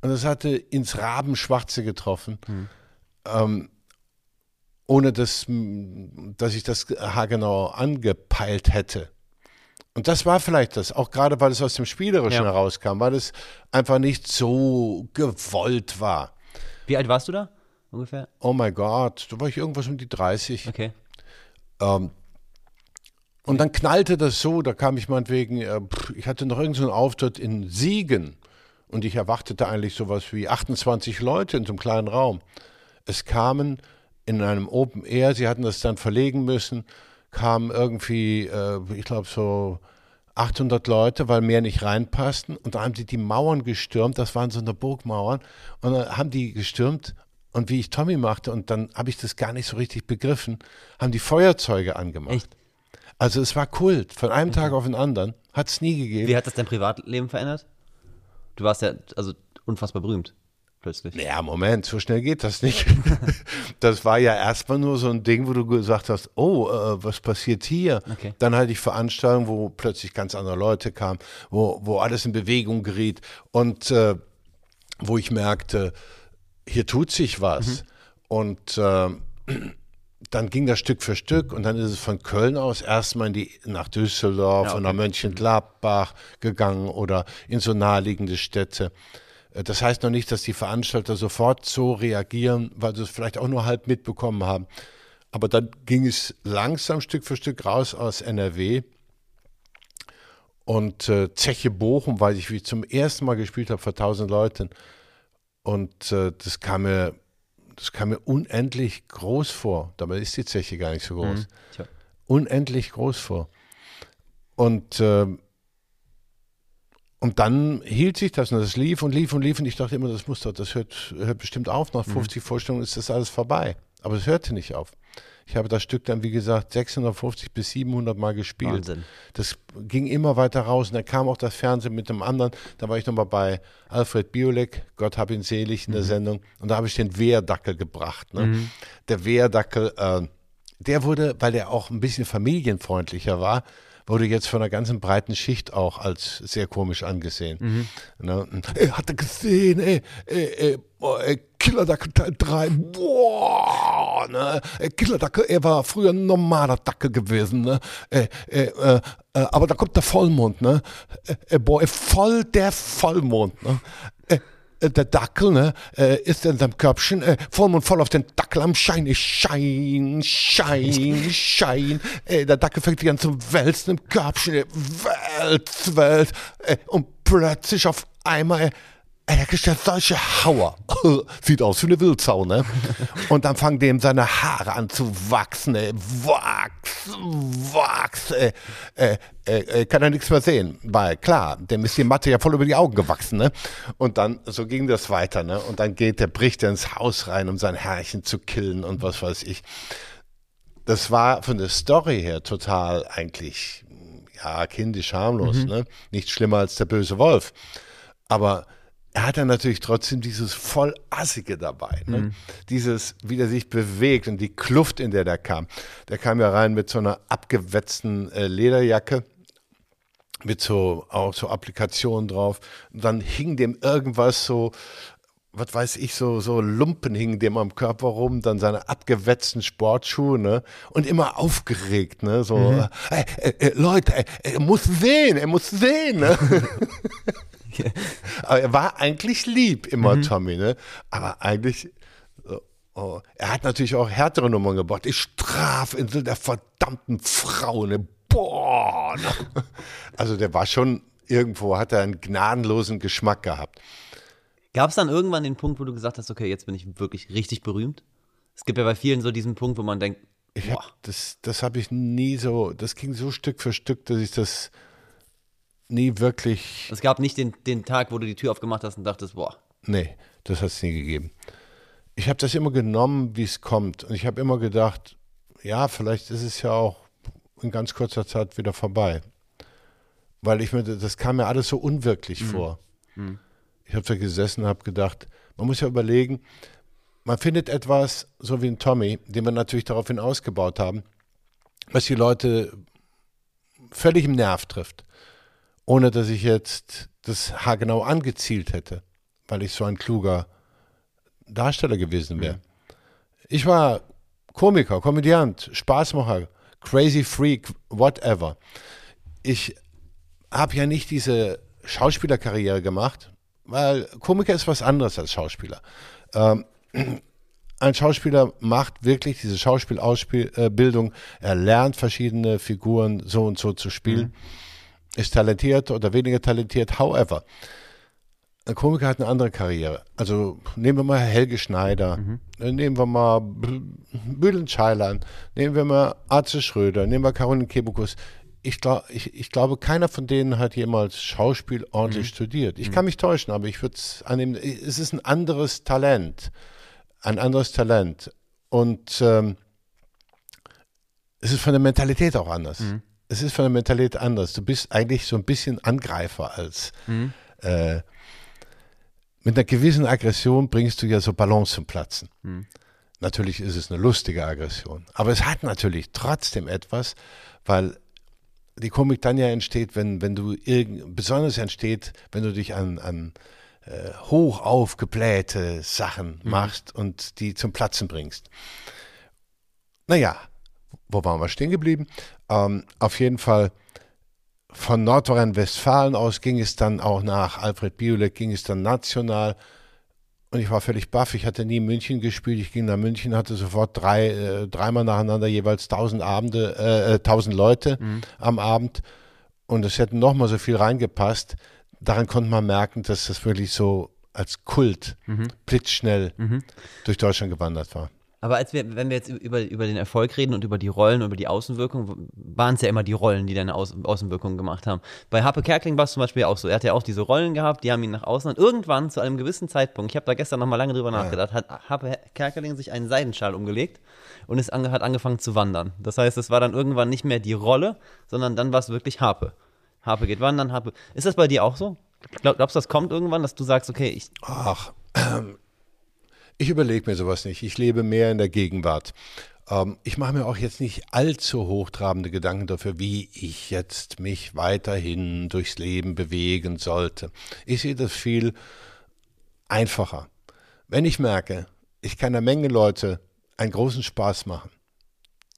Und das hatte ins Rabenschwarze getroffen. Hm. Ähm, ohne dass, dass ich das haargenau angepeilt hätte. Und das war vielleicht das, auch gerade weil es aus dem Spielerischen ja. herauskam, weil es einfach nicht so gewollt war. Wie alt warst du da ungefähr? Oh mein Gott, da war ich irgendwas um die 30. Okay. Ähm, und dann knallte das so, da kam ich meinetwegen, äh, ich hatte noch irgendeinen so Auftritt in Siegen und ich erwartete eigentlich sowas wie 28 Leute in so einem kleinen Raum. Es kamen in einem Open Air, sie hatten das dann verlegen müssen, kamen irgendwie, äh, ich glaube so 800 Leute, weil mehr nicht reinpassten. Und da haben sie die Mauern gestürmt, das waren so eine Burgmauern. Und dann haben die gestürmt und wie ich Tommy machte, und dann habe ich das gar nicht so richtig begriffen, haben die Feuerzeuge angemacht. Echt? Also es war Kult, von einem Tag auf den anderen. Hat es nie gegeben. Wie hat das dein Privatleben verändert? Du warst ja also unfassbar berühmt plötzlich. Ja, Moment, so schnell geht das nicht. das war ja erstmal nur so ein Ding, wo du gesagt hast, oh, äh, was passiert hier? Okay. Dann hatte ich Veranstaltungen, wo plötzlich ganz andere Leute kamen, wo, wo alles in Bewegung geriet und äh, wo ich merkte, hier tut sich was. Mhm. Und äh, dann ging das Stück für Stück und dann ist es von Köln aus erstmal in die, nach Düsseldorf ja, okay. und nach Mönchengladbach gegangen oder in so naheliegende Städte. Äh, das heißt noch nicht, dass die Veranstalter sofort so reagieren, weil sie es vielleicht auch nur halb mitbekommen haben. Aber dann ging es langsam Stück für Stück raus aus NRW. Und äh, Zeche Bochum, weil ich wie zum ersten Mal gespielt habe vor 1000 Leuten. Und äh, das kam mir, das kam mir unendlich groß vor. Dabei ist die Zeche gar nicht so groß. Mhm, unendlich groß vor. Und äh, und dann hielt sich das und das lief und lief und lief und ich dachte immer, das muss doch, das hört, hört bestimmt auf. Nach 50 mhm. Vorstellungen ist das alles vorbei. Aber es hörte nicht auf. Ich habe das Stück dann, wie gesagt, 650 bis 700 Mal gespielt. Wahnsinn. Das ging immer weiter raus. Und dann kam auch das Fernsehen mit dem anderen. Da war ich nochmal bei Alfred Biolek, Gott hab ihn selig, in der mhm. Sendung. Und da habe ich den Wehrdackel gebracht. Ne? Mhm. Der Wehrdackel, äh, der wurde, weil er auch ein bisschen familienfreundlicher war, wurde jetzt von einer ganzen breiten Schicht auch als sehr komisch angesehen. Mhm. Ne? Ey, hat er gesehen, ey, ey, ey, boah, ey Killerdackel Teil 3, boah, ne? Ey, Killerdackel, er war früher ein normaler Dackel gewesen, ne? Ey, äh, äh, aber da kommt der Vollmond, ne? Boah, voll der Vollmond, ne? Äh, der Dackel, ne, äh, ist in seinem Körbchen, äh, Vollmond voll auf den Dackel am Schein, ich schein, schein, schein. Äh, der Dackel fängt sich an zu wälzen im Körbchen, äh, wälz, wälz, und plötzlich auf einmal, äh, er kriegt ja solche Hauer. Sieht aus wie eine Wildsau, ne? Und dann fangen dem seine Haare an zu wachsen, ey. Wachs, wachs. Äh, äh, äh, kann er nichts mehr sehen. Weil klar, dem ist die Matte ja voll über die Augen gewachsen, ne? Und dann, so ging das weiter, ne? Und dann geht der, bricht er ins Haus rein, um sein Herrchen zu killen und was weiß ich. Das war von der Story her total eigentlich, ja, kindisch harmlos, ne? Nicht schlimmer als der böse Wolf. Aber er hat dann natürlich trotzdem dieses voll Assige dabei. Ne? Mhm. Dieses, wie der sich bewegt und die Kluft, in der der kam. Der kam ja rein mit so einer abgewetzten äh, Lederjacke mit so auch so Applikationen drauf. Und dann hing dem irgendwas so, was weiß ich, so, so Lumpen hingen dem am Körper rum, dann seine abgewetzten Sportschuhe, ne? Und immer aufgeregt, ne? So, äh, äh, äh, Leute, äh, er muss sehen, er muss sehen, ne? Aber er war eigentlich lieb immer, Tommy, ne? Aber eigentlich, oh, er hat natürlich auch härtere Nummern gebracht. Ich Strafinsel der verdammten Frau, ne? Boah! Ne? Also der war schon, irgendwo hat er einen gnadenlosen Geschmack gehabt. Gab es dann irgendwann den Punkt, wo du gesagt hast, okay, jetzt bin ich wirklich richtig berühmt? Es gibt ja bei vielen so diesen Punkt, wo man denkt, Ich boah, hab, das das habe ich nie so, das ging so Stück für Stück, dass ich das nie wirklich, es gab nicht den, den Tag, wo du die Tür aufgemacht hast und dachtest, boah, nee, das hat es nie gegeben. Ich habe das immer genommen, wie es kommt. Und ich habe immer gedacht, ja, vielleicht ist es ja auch in ganz kurzer Zeit wieder vorbei. Weil ich mir, das kam mir alles so unwirklich vor. Ich habe da gesessen und habe gedacht, man muss ja überlegen, man findet etwas, so wie ein Tommy, den wir natürlich daraufhin ausgebaut haben, was die Leute völlig im Nerv trifft, ohne dass ich jetzt das haargenau angezielt hätte, weil ich so ein kluger Darsteller gewesen wäre. Ich war Komiker, Komödiant, Spaßmacher, Crazy Freak, whatever. Ich habe ja nicht diese Schauspielerkarriere gemacht, weil Komiker ist was anderes als Schauspieler. Ähm, ein Schauspieler macht wirklich diese Schauspielausbildung. Er lernt verschiedene Figuren so und so zu spielen. Ist talentiert oder weniger talentiert, however. Ein Komiker hat eine andere Karriere. Also nehmen wir mal Helge Schneider, äh, nehmen wir mal Bülent Ceylan, nehmen wir mal Arze Schröder, nehmen wir Caroline Kebekus. Ich, glaub, ich, ich glaube, keiner von denen hat jemals Schauspiel ordentlich studiert. Ich kann mich täuschen, aber ich würde es annehmen, es ist ein anderes Talent. Ein anderes Talent. Und ähm, es ist von der Mentalität auch anders. Es ist von der Mentalität anders. Du bist eigentlich so ein bisschen Angreifer als äh, mit einer gewissen Aggression bringst du ja so Ballons zum Platzen. Natürlich ist es eine lustige Aggression, aber es hat natürlich trotzdem etwas, weil die Komik dann ja entsteht, wenn, wenn du irgend, besonders entsteht, wenn du dich an, an äh, hoch aufgeblähte Sachen machst und die zum Platzen bringst. Naja, wo waren wir stehen geblieben? Ähm, auf jeden Fall von Nordrhein-Westfalen aus ging es dann auch nach Alfred Biolek, ging es dann national. Und ich war völlig baff. Ich hatte nie in München gespielt. Ich ging nach München, hatte sofort drei, äh, dreimal nacheinander jeweils tausend Abende, äh, äh, tausend Leute am Abend. Und es hätten noch mal so viel reingepasst. Daran konnte man merken, dass das wirklich so als Kult blitzschnell durch Deutschland gewandert war. Aber als wir, wenn wir jetzt über, über den Erfolg reden und über die Rollen über die Außenwirkung, waren es ja immer die Rollen, die deine Außen, Außenwirkung gemacht haben. Bei Happe Kerkeling war es zum Beispiel auch so. Er hat ja auch diese Rollen gehabt, die haben ihn nach außen. Und irgendwann, zu einem gewissen Zeitpunkt, ich habe da gestern nochmal lange drüber nachgedacht, hat Happe Kerkeling sich einen Seidenschal umgelegt und ist ange, hat angefangen zu wandern. Das heißt, es war dann irgendwann nicht mehr die Rolle, sondern dann war es wirklich Harpe. Harpe geht wandern, Harpe. Ist das bei dir auch so? Glaub, glaubst du, das kommt irgendwann, dass du sagst, okay, ich, Ach, ähm, ich überlege mir sowas nicht. Ich lebe mehr in der Gegenwart. Ähm, ich mache mir auch jetzt nicht allzu hochtrabende Gedanken dafür, wie ich jetzt mich weiterhin durchs Leben bewegen sollte. Ich sehe das viel einfacher. Wenn ich merke, ich kann einer Menge Leute einen großen Spaß machen,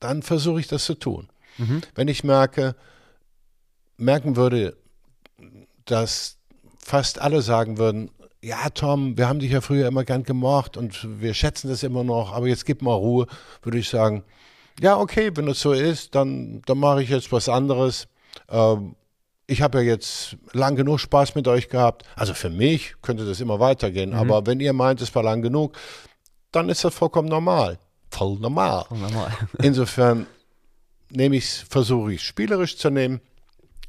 dann versuche ich das zu tun. Wenn ich merke, merken würde, dass fast alle sagen würden, ja, Tom, wir haben dich ja früher immer gern gemocht und wir schätzen das immer noch, aber jetzt gib mal Ruhe, würde ich sagen, ja, okay, wenn das so ist, dann, dann mache ich jetzt was anderes. Ähm, ich habe ja jetzt lang genug Spaß mit euch gehabt. Also für mich könnte das immer weitergehen. Mhm. Aber wenn ihr meint, es war lang genug, dann ist das vollkommen normal. Voll normal. Voll normal. Insofern nehme ich versuche ich spielerisch zu nehmen.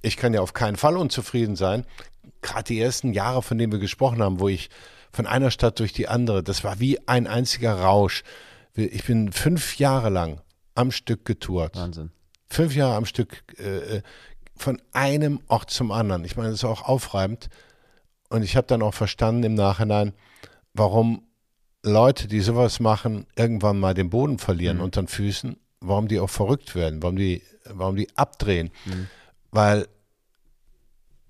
Ich kann ja auf keinen Fall unzufrieden sein. Gerade die ersten Jahre, von denen wir gesprochen haben, wo ich von einer Stadt durch die andere, das war wie ein einziger Rausch. Ich bin fünf Jahre lang am Stück getourt. Wahnsinn. Fünf Jahre am Stück äh, äh von einem Ort zum anderen. Ich meine, das ist auch aufreibend. Und ich habe dann auch verstanden im Nachhinein, warum Leute, die sowas machen, irgendwann mal den Boden verlieren mhm. unter den Füßen, warum die auch verrückt werden, warum die, warum die abdrehen. Mhm. Weil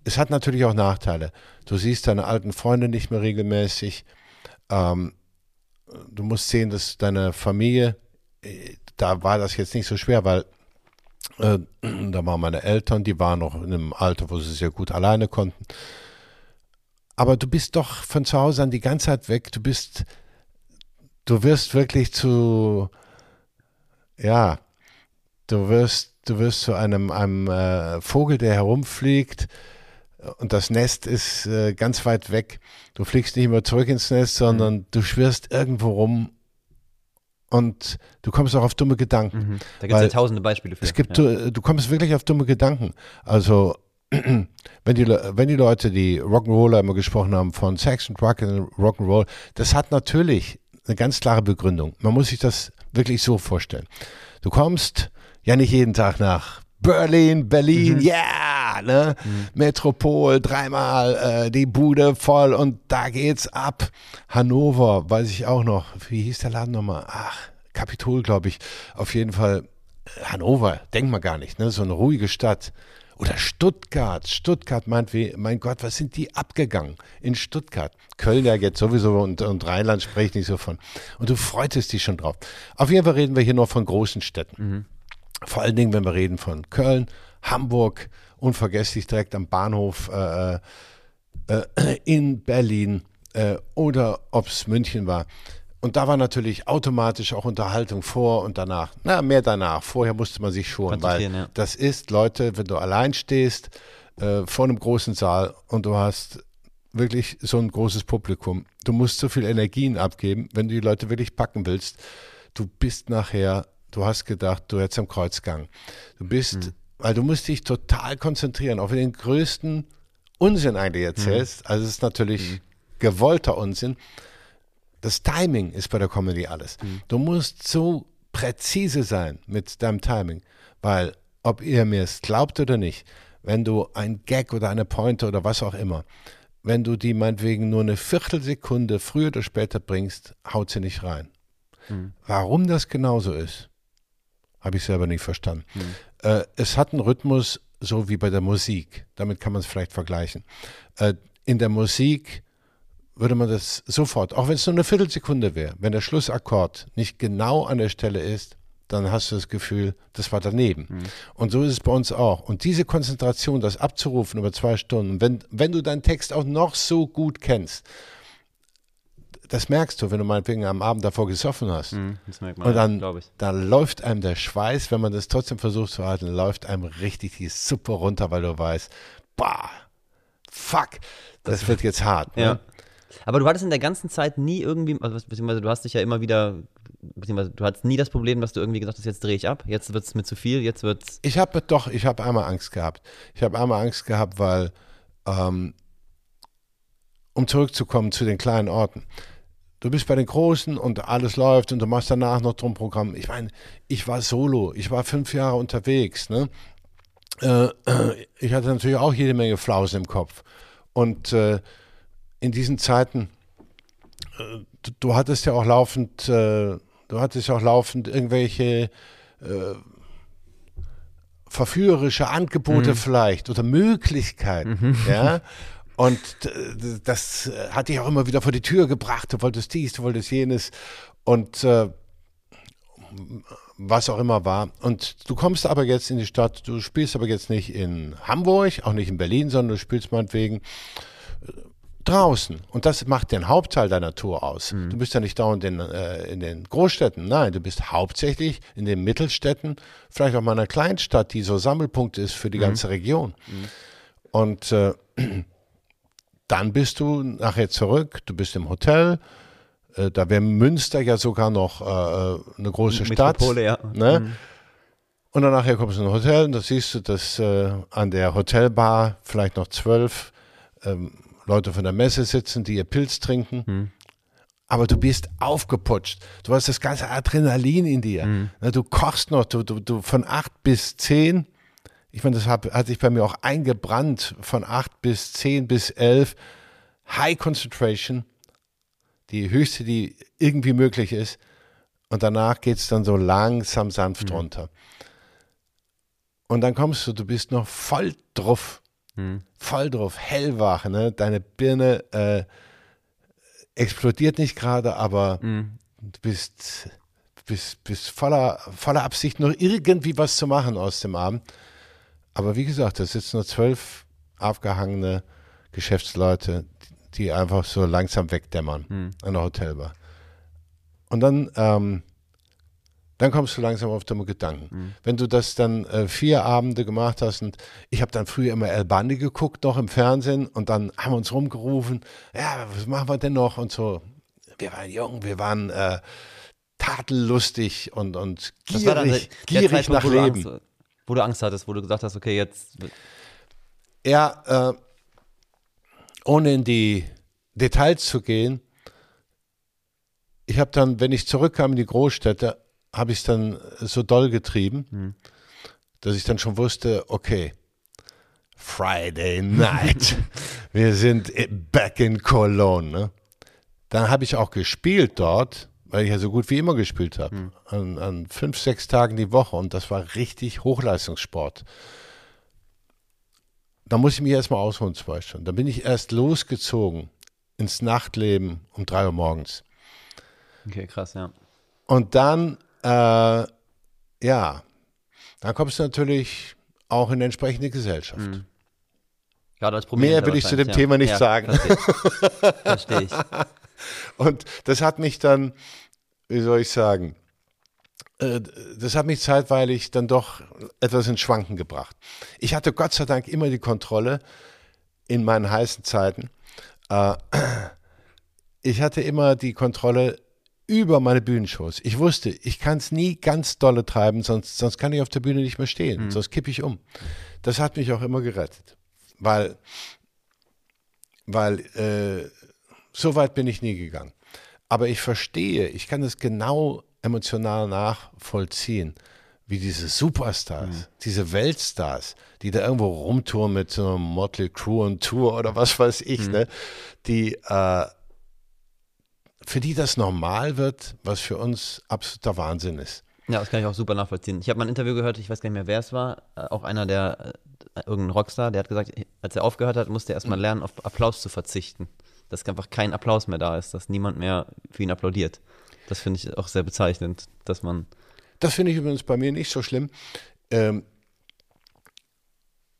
es hat natürlich auch Nachteile. Du siehst deine alten Freunde nicht mehr regelmäßig. Ähm, du musst sehen, dass deine Familie, äh, da war das jetzt nicht so schwer, weil äh, da waren meine Eltern, die waren noch in einem Alter, wo sie sehr gut alleine konnten. Aber du bist doch von zu Hause an die ganze Zeit weg. Du bist, du wirst wirklich zu, ja, du wirst, du wirst zu einem, einem äh, Vogel, der herumfliegt und das Nest ist äh, ganz weit weg. Du fliegst nicht mehr zurück ins Nest, sondern mhm. du schwirrst irgendwo rum und du kommst auch auf dumme Gedanken. Mhm. Da gibt es ja tausende Beispiele für. Es gibt, ja. du, du kommst wirklich auf dumme Gedanken. Also wenn die, wenn die Leute, die Rock'n'Roller immer gesprochen haben von Sex und Rock and Rock'n'Roll, das hat natürlich eine ganz klare Begründung. Man muss sich das wirklich so vorstellen. Du kommst ja nicht jeden Tag nach Berlin, Berlin, mhm. yeah, ne? Mhm. Metropol, dreimal äh, die Bude voll und da geht's ab. Hannover, weiß ich auch noch. Wie hieß der Laden nochmal? Ach, Kapitol, glaube ich. Auf jeden Fall Hannover, denkt man gar nicht, ne? So eine ruhige Stadt. Oder Stuttgart. Stuttgart meint wie, mein Gott, was sind die abgegangen in Stuttgart? Köln ja jetzt sowieso und, und Rheinland spricht nicht so von. Und du freutest dich schon drauf. Auf jeden Fall reden wir hier noch von großen Städten. Mhm. Vor allen Dingen, wenn wir reden von Köln, Hamburg, unvergesslich direkt am Bahnhof äh, äh, äh in Berlin äh, oder ob es München war. Und da war natürlich automatisch auch Unterhaltung vor und danach. Na, mehr danach. Vorher musste man sich schon, weil ja. das ist, Leute, wenn du allein stehst äh, vor einem großen Saal und du hast wirklich so ein großes Publikum, du musst so viel Energien abgeben, wenn du die Leute wirklich packen willst. Du bist nachher du hast gedacht, du hättest am Kreuzgang. Du bist, mhm. Weil du musst dich total konzentrieren, auf den größten Unsinn eigentlich erzählst. Mhm. Also es ist natürlich mhm. gewollter Unsinn. Das Timing ist bei der Comedy alles. Mhm. Du musst so präzise sein mit deinem Timing, weil ob ihr mir es glaubt oder nicht, wenn du ein Gag oder eine Pointe oder was auch immer, wenn du die meinetwegen nur eine Viertelsekunde früher oder später bringst, haut sie nicht rein. Mhm. Warum das genauso ist, habe ich selber nicht verstanden. Äh, es hat einen Rhythmus, so wie bei der Musik. Damit kann man es vielleicht vergleichen. Äh, in der Musik würde man das sofort, auch wenn es nur eine Viertelsekunde wäre, wenn der Schlussakkord nicht genau an der Stelle ist, dann hast du das Gefühl, das war daneben. Mhm. Und so ist es bei uns auch. Und diese Konzentration, das abzurufen über zwei Stunden, wenn, wenn du deinen Text auch noch so gut kennst das merkst du, wenn du meinetwegen am Abend davor gesoffen hast. Mm, das merkt man, und dann, ja, dann läuft einem der Schweiß, wenn man das trotzdem versucht zu halten, läuft einem richtig die Suppe runter, weil du weißt, bah, fuck, das, das wird jetzt hart. Ne? Ja. Aber du hattest in der ganzen Zeit nie irgendwie, also, beziehungsweise du hast dich ja immer wieder, beziehungsweise du hattest nie das Problem, dass du irgendwie gesagt hast, jetzt drehe ich ab, jetzt wird es mir zu viel, jetzt wird es. Ich habe doch, ich habe einmal Angst gehabt. Ich habe einmal Angst gehabt, weil, ähm, um zurückzukommen zu den kleinen Orten du bist bei den Großen und alles läuft und du machst danach noch drum Programm. Ich meine, ich war solo, ich war fünf Jahre unterwegs. Ne? Äh, ich hatte natürlich auch jede Menge Flausen im Kopf. Und äh, in diesen Zeiten, äh, du, du, hattest ja auch laufend, äh, du hattest ja auch laufend irgendwelche äh, verführerische Angebote mhm. vielleicht oder Möglichkeiten, mhm. ja. Und äh, das hat dich auch immer wieder vor die Tür gebracht. Du wolltest dies, du wolltest jenes und äh, was auch immer war. Und du kommst aber jetzt in die Stadt, du spielst aber jetzt nicht in Hamburg, auch nicht in Berlin, sondern du spielst meinetwegen äh, draußen. Und das macht den Hauptteil deiner Tour aus. Mhm. Du bist ja nicht dauernd in, äh, in den Großstädten. Nein, du bist hauptsächlich in den Mittelstädten, vielleicht auch mal in einer Kleinstadt, die so Sammelpunkt ist für die mhm. ganze Region. Mhm. Und äh, dann bist du nachher zurück, du bist im Hotel. Äh, da wäre Münster ja sogar noch äh, eine große Stadt. Ja. Ne? Mhm. Und dann nachher kommst du in ein Hotel und da siehst du, dass äh, an der Hotelbar vielleicht noch zwölf ähm, Leute von der Messe sitzen, die ihr Pilz trinken. Mhm. Aber du bist aufgeputscht. Du hast das ganze Adrenalin in dir. Mhm. Du kochst noch, du, du, du von acht bis zehn. Ich meine, das hat, hat sich bei mir auch eingebrannt. Von acht bis zehn bis elf. High Concentration. Die höchste, die irgendwie möglich ist. Und danach geht es dann so langsam sanft mhm. runter. Und dann kommst du, du bist noch voll drauf. Hm. Voll drauf, hellwach, ne? Deine Birne äh, explodiert nicht gerade, aber hm. du bist, bist, bist voller, voller Absicht, noch irgendwie was zu machen aus dem Abend. Aber wie gesagt, da sitzen nur zwölf aufgehangene Geschäftsleute, die einfach so langsam wegdämmern hm. an der Hotelbar. Und dann ähm, dann kommst du langsam auf dumme Gedanken. Mhm. Wenn du das dann äh, vier Abende gemacht hast und ich habe dann früher immer El Bandi geguckt, noch im Fernsehen und dann haben wir uns rumgerufen, ja, was machen wir denn noch und so. Wir waren jung, wir waren äh, tadellustig und, und gierig, das war dann gierig nach Leben. Wo du Angst hattest, wo du gesagt hast, okay, jetzt. Ja, äh, ohne in die Details zu gehen, ich habe dann, wenn ich zurückkam in die Großstädte, habe ich es dann so doll getrieben, mhm. dass ich dann schon wusste, okay, Friday night, wir sind back in Cologne. Ne? Dann habe ich auch gespielt dort, weil ich ja so gut wie immer gespielt habe, mhm. an, an fünf, sechs Tagen die Woche und das war richtig Hochleistungssport. Da muss ich mich erstmal ausholen, zwei Stunden. Dann bin ich erst losgezogen ins Nachtleben um drei Uhr morgens. Okay, krass, ja. Und dann äh, ja, dann kommst du natürlich auch in eine entsprechende Gesellschaft. Mhm. Ja, das Mehr will ich zu dem ja. Thema nicht ja, sagen. Verstehe ich. Und das hat mich dann, wie soll ich sagen, äh, das hat mich zeitweilig dann doch etwas ins Schwanken gebracht. Ich hatte Gott sei Dank immer die Kontrolle in meinen heißen Zeiten. Äh, ich hatte immer die Kontrolle über meine Bühnenshows. Ich wusste, ich kann es nie ganz dolle treiben, sonst, sonst kann ich auf der Bühne nicht mehr stehen, mhm. sonst kippe ich um. Das hat mich auch immer gerettet, weil, weil äh, so weit bin ich nie gegangen. Aber ich verstehe, ich kann es genau emotional nachvollziehen, wie diese Superstars, mhm. diese Weltstars, die da irgendwo rumtouren mit so einem Motley Crew und Tour oder was weiß ich, mhm. ne, die äh, für die das normal wird, was für uns absoluter Wahnsinn ist. Ja, das kann ich auch super nachvollziehen. Ich habe mal ein Interview gehört, ich weiß gar nicht mehr, wer es war, äh, auch einer der, äh, irgendein Rockstar, der hat gesagt, als er aufgehört hat, musste er erstmal mhm. lernen, auf Applaus zu verzichten. Dass einfach kein Applaus mehr da ist, dass niemand mehr für ihn applaudiert. Das finde ich auch sehr bezeichnend, dass man. Das finde ich übrigens bei mir nicht so schlimm. Ähm,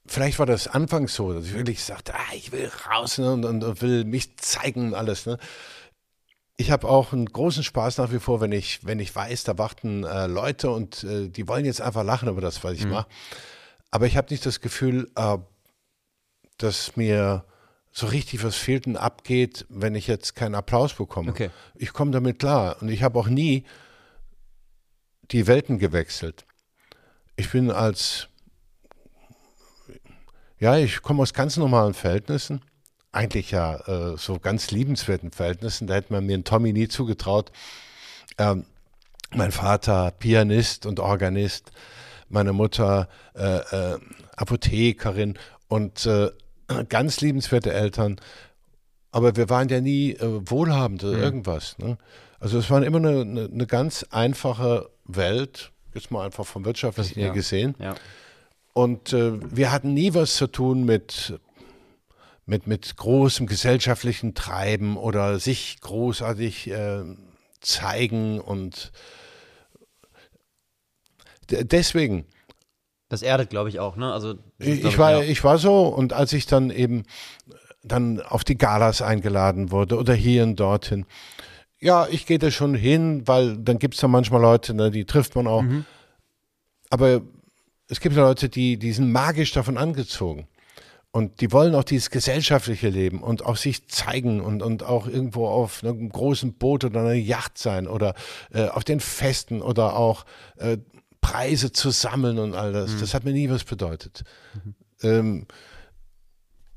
vielleicht war das anfangs so, dass ich wirklich sagte, ah, ich will raus ne, und, und, will mich zeigen und alles. Ne? ich habe auch einen großen Spaß nach wie vor, wenn ich, wenn ich weiß, da warten äh, Leute und äh, die wollen jetzt einfach lachen über das, was ich mhm. mache. Aber ich habe nicht das Gefühl, äh, dass mir so richtig was fehlt und abgeht, wenn ich jetzt keinen Applaus bekomme. Okay. Ich komme damit klar. Und ich habe auch nie die Welten gewechselt. Ich bin als, ja, ich komme aus ganz normalen Verhältnissen eigentlich ja äh, so ganz liebenswerten Verhältnissen. Da hätte man mir einen Tommy nie zugetraut. Ähm, mein Vater Pianist und Organist, meine Mutter äh, äh, Apothekerin und äh, ganz liebenswerte Eltern. Aber wir waren ja nie äh, wohlhabend oder mhm. irgendwas. Ne? Also es war immer eine, eine, eine, ganz einfache Welt, jetzt mal einfach vom Wirtschaftlichen her gesehen. Ja. Und äh, wir hatten nie was zu tun mit mit, mit großem gesellschaftlichen Treiben oder sich großartig äh, zeigen und deswegen. Das erdet, glaube ich, auch, ne? Also, ich, ich war, ich war so und als ich dann eben dann auf die Galas eingeladen wurde oder hier und dorthin. Ja, ich gehe da schon hin, weil dann gibt es da manchmal Leute, ne, die trifft man auch. Mhm. Aber es gibt Leute, die, die sind magisch davon angezogen. Und die wollen auch dieses gesellschaftliche Leben und auch sich zeigen und, und auch irgendwo auf einem großen Boot oder einer Yacht sein oder äh, auf den Festen oder auch äh, Preise zu sammeln und all das. Mhm. Das hat mir nie was bedeutet. Mhm. Ähm,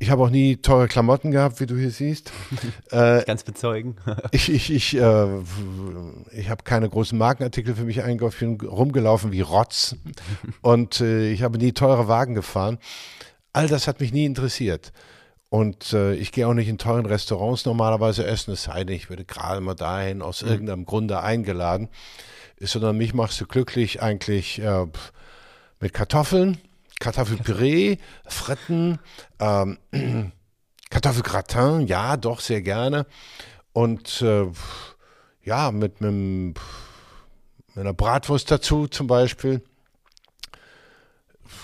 ich habe auch nie teure Klamotten gehabt, wie du hier siehst. äh, Ganz bezeugen. ich ich, ich, äh, ich habe keine großen Markenartikel für mich eingekauft, ich bin rumgelaufen wie Rotz und äh, ich habe nie teure Wagen gefahren. All das hat mich nie interessiert. Und äh, ich gehe auch nicht in teuren Restaurants normalerweise essen, es sei denn, ich würde gerade mal dahin aus mhm. irgendeinem Grunde eingeladen. Sondern mich machst du glücklich eigentlich äh, mit Kartoffeln, Kartoffelpüree, Fritten, ähm, Kartoffelgratin, ja, doch, sehr gerne. Und äh, ja, mit, mit, mit einer Bratwurst dazu zum Beispiel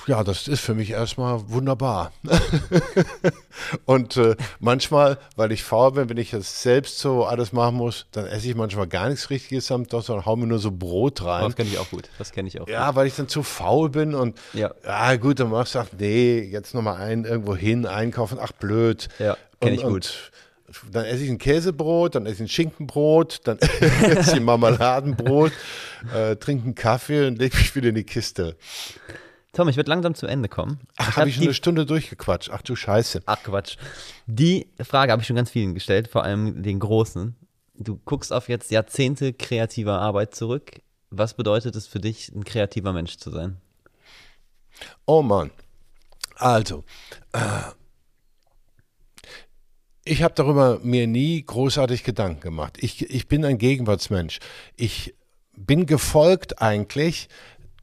ja, das ist für mich erstmal wunderbar. und äh, manchmal, weil ich faul bin, wenn ich das selbst so alles machen muss, dann esse ich manchmal gar nichts Richtiges samt, sondern hau mir nur so Brot rein. Das kenne ich auch gut. Das kenne ich auch. Ja, gut. weil ich dann zu faul bin und ja, ja gut, dann machst du, ach nee, jetzt nochmal ein irgendwo hin einkaufen, ach blöd. Ja, kenne ich gut. Dann esse ich ein Käsebrot, dann esse ich ein Schinkenbrot, dann esse ich ein Marmeladenbrot, äh, trinke einen Kaffee und lege mich wieder in die Kiste. Tom, ich werde langsam zu Ende kommen. Ach, habe ich schon eine Stunde durchgequatscht. Ach du Scheiße. Ach Quatsch. Die Frage habe ich schon ganz vielen gestellt, vor allem den Großen. Du guckst auf jetzt Jahrzehnte kreativer Arbeit zurück. Was bedeutet es für dich, ein kreativer Mensch zu sein? Oh Mann. Also, äh, ich habe darüber mir nie großartig Gedanken gemacht. Ich, ich bin ein Gegenwartsmensch. Ich bin gefolgt eigentlich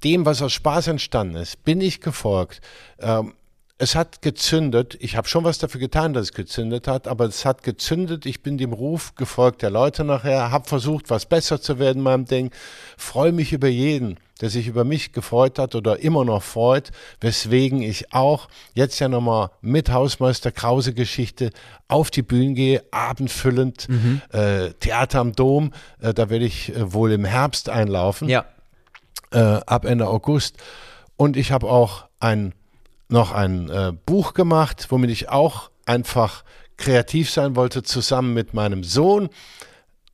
dem, was aus Spaß entstanden ist, bin ich gefolgt. Ähm, es hat gezündet. Ich habe schon was dafür getan, dass es gezündet hat, aber es hat gezündet. Ich bin dem Ruf gefolgt der Leute nachher, habe versucht, was besser zu werden in meinem Ding. Freue mich über jeden, der sich über mich gefreut hat oder immer noch freut, weswegen ich auch jetzt ja nochmal mit Hausmeister Krause Geschichte auf die Bühne gehe, abendfüllend, mhm. äh, Theater am Dom. Äh, da werde ich äh, wohl im Herbst einlaufen. Ja äh, ab Ende August. Und ich habe auch ein, noch ein äh, Buch gemacht, womit ich auch einfach kreativ sein wollte, zusammen mit meinem Sohn.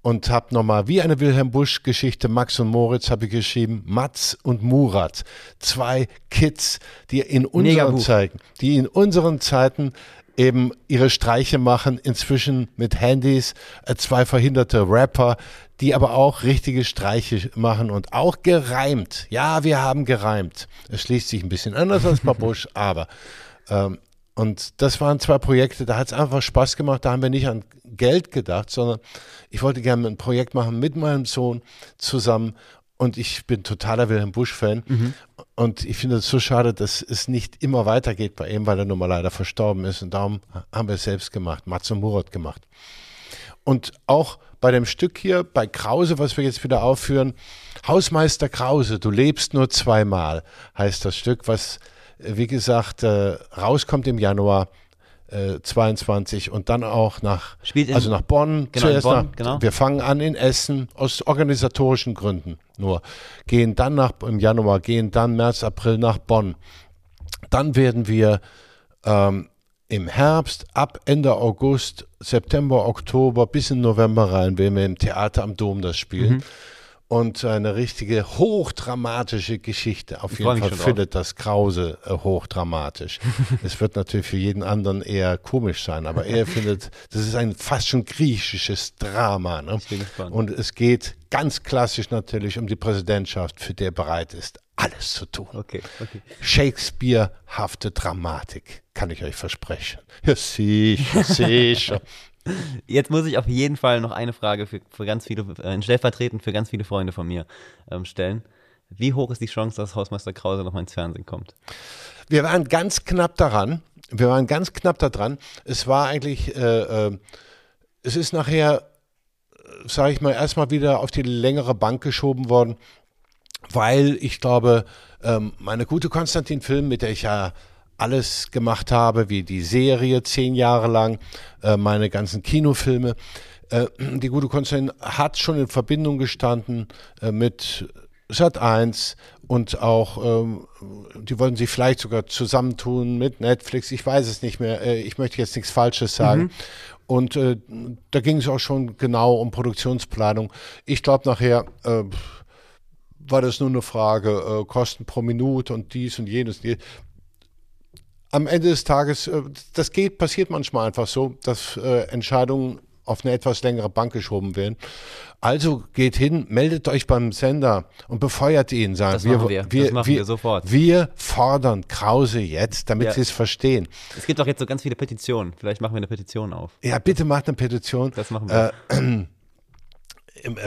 Und habe nochmal wie eine Wilhelm Busch-Geschichte, Max und Moritz habe ich geschrieben, Mats und Murat. Zwei Kids, die in unseren Zeiten, die in unseren Zeiten eben ihre Streiche machen, inzwischen mit Handys, äh, zwei verhinderte Rapper, die aber auch richtige Streiche machen und auch gereimt. Ja, wir haben gereimt. Es schließt sich ein bisschen anders als Babusch, aber ähm, und das waren zwei Projekte, da hat es einfach Spaß gemacht. Da haben wir nicht an Geld gedacht, sondern ich wollte gerne ein Projekt machen mit meinem Sohn zusammen. Und ich bin totaler Wilhelm Busch-Fan. Mhm. Und ich finde es so schade, dass es nicht immer weitergeht bei ihm, weil er nun mal leider verstorben ist. Und darum haben wir es selbst gemacht, und Murat gemacht. Und auch bei dem Stück hier, bei Krause, was wir jetzt wieder aufführen, Hausmeister Krause, du lebst nur zweimal, heißt das Stück, was, äh, wie gesagt, äh, rauskommt im Januar. Äh, 22 und dann auch nach, in, also nach Bonn. Genau, zuerst Bonn, nach, genau. Wir fangen an in Essen aus organisatorischen Gründen nur. Gehen dann nach, im Januar, gehen dann März, April nach Bonn. Dann werden wir ähm, im Herbst, ab Ende August, September, Oktober bis in November rein, werden wir im Theater am Dom das spielen. Mhm. Und eine richtige hochdramatische Geschichte. Auf jeden Fall findet das Krause äh, hochdramatisch. es wird natürlich für jeden anderen eher komisch sein, aber er findet, das ist ein fast schon griechisches Drama. Ne? Und es geht ganz klassisch natürlich um die Präsidentschaft, für die er bereit ist, alles zu tun. Okay, okay. Shakespeare-hafte Dramatik, kann ich euch versprechen. Ja, sicher, sicher. Jetzt muss ich auf jeden Fall noch eine Frage für, für ganz viele, äh, stellvertretend für ganz viele Freunde von mir ähm, stellen. Wie hoch ist die Chance, dass Hausmeister Krause noch mal ins Fernsehen kommt? Wir waren ganz knapp daran. Wir waren ganz knapp daran. Es war eigentlich, äh, äh, es ist nachher, sage ich mal, erstmal wieder auf die längere Bank geschoben worden weil ich glaube, ähm, meine gute Konstantin-Film, mit der ich ja alles gemacht habe, wie die Serie zehn Jahre lang, äh, meine ganzen Kinofilme. Äh, die gute Konstantin hat schon in Verbindung gestanden äh, mit Sat 1 und auch, ähm, die wollen sich vielleicht sogar zusammentun mit Netflix. Ich weiß es nicht mehr. Ich möchte jetzt nichts Falsches sagen. Mhm. Und da ging es auch schon genau um Produktionsplanung. Ich glaube nachher war das nur eine Frage äh, Kosten pro Minute und dies und jenes. Am Ende des Tages, äh, das geht, passiert manchmal einfach so, dass äh, Entscheidungen auf eine etwas längere Bank geschoben werden. Also geht hin, meldet euch beim Sender und befeuert ihn. Sagen, das machen wir, wir, das machen wir, wir sofort. Wir fordern Krause jetzt, damit ja. sie es verstehen. Es gibt doch jetzt so ganz viele Petitionen. Vielleicht machen wir eine Petition auf. Ja, bitte macht eine Petition. Das machen wir. Äh,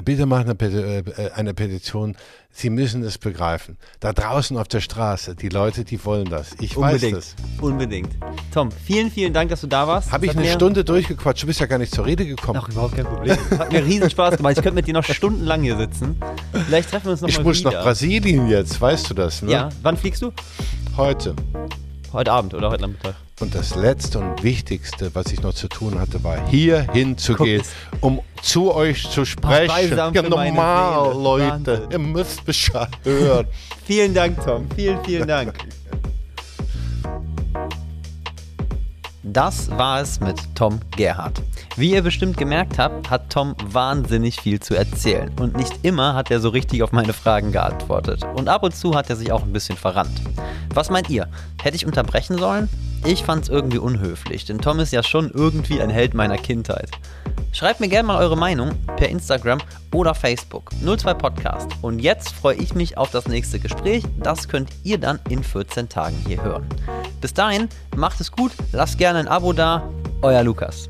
bitte machen eine, äh, eine Petition. Sie müssen es begreifen. Da draußen auf der Straße, die Leute, die wollen das. Ich Unbedingt. weiß das. Unbedingt. Tom, vielen, vielen Dank, dass du da warst. Habe ich eine Stunde durchgequatscht. Du bist ja gar nicht zur Rede gekommen. Ach, überhaupt kein Problem. Hat mir riesen Spaß gemacht. Ich könnte mit dir noch stundenlang hier sitzen. Vielleicht treffen wir uns noch ich mal wieder. Ich muss nach Brasilien jetzt, weißt du das, ne? Ja. Wann fliegst du? Heute. Heute Abend oder heute Nachmittag? Und das Letzte und Wichtigste, was ich noch zu tun hatte, war hier hinzugehen, um zu euch zu sprechen. Ja, normal, Leute. Wahnsinn. Ihr müsst Bescheid hören. vielen Dank, Tom. Vielen, vielen Dank. Das war es mit Tom Gerhardt. Wie ihr bestimmt gemerkt habt, hat Tom wahnsinnig viel zu erzählen und nicht immer hat er so richtig auf meine Fragen geantwortet und ab und zu hat er sich auch ein bisschen verrannt. Was meint ihr? Hätte ich unterbrechen sollen? Ich fand's irgendwie unhöflich, denn Tom ist ja schon irgendwie ein Held meiner Kindheit. Schreibt mir gerne mal eure Meinung per Instagram oder Facebook 02 Podcast. Und jetzt freue ich mich auf das nächste Gespräch. Das könnt ihr dann in 14 Tagen hier hören. Bis dahin, macht es gut, lasst gerne ein Abo da. Euer Lukas.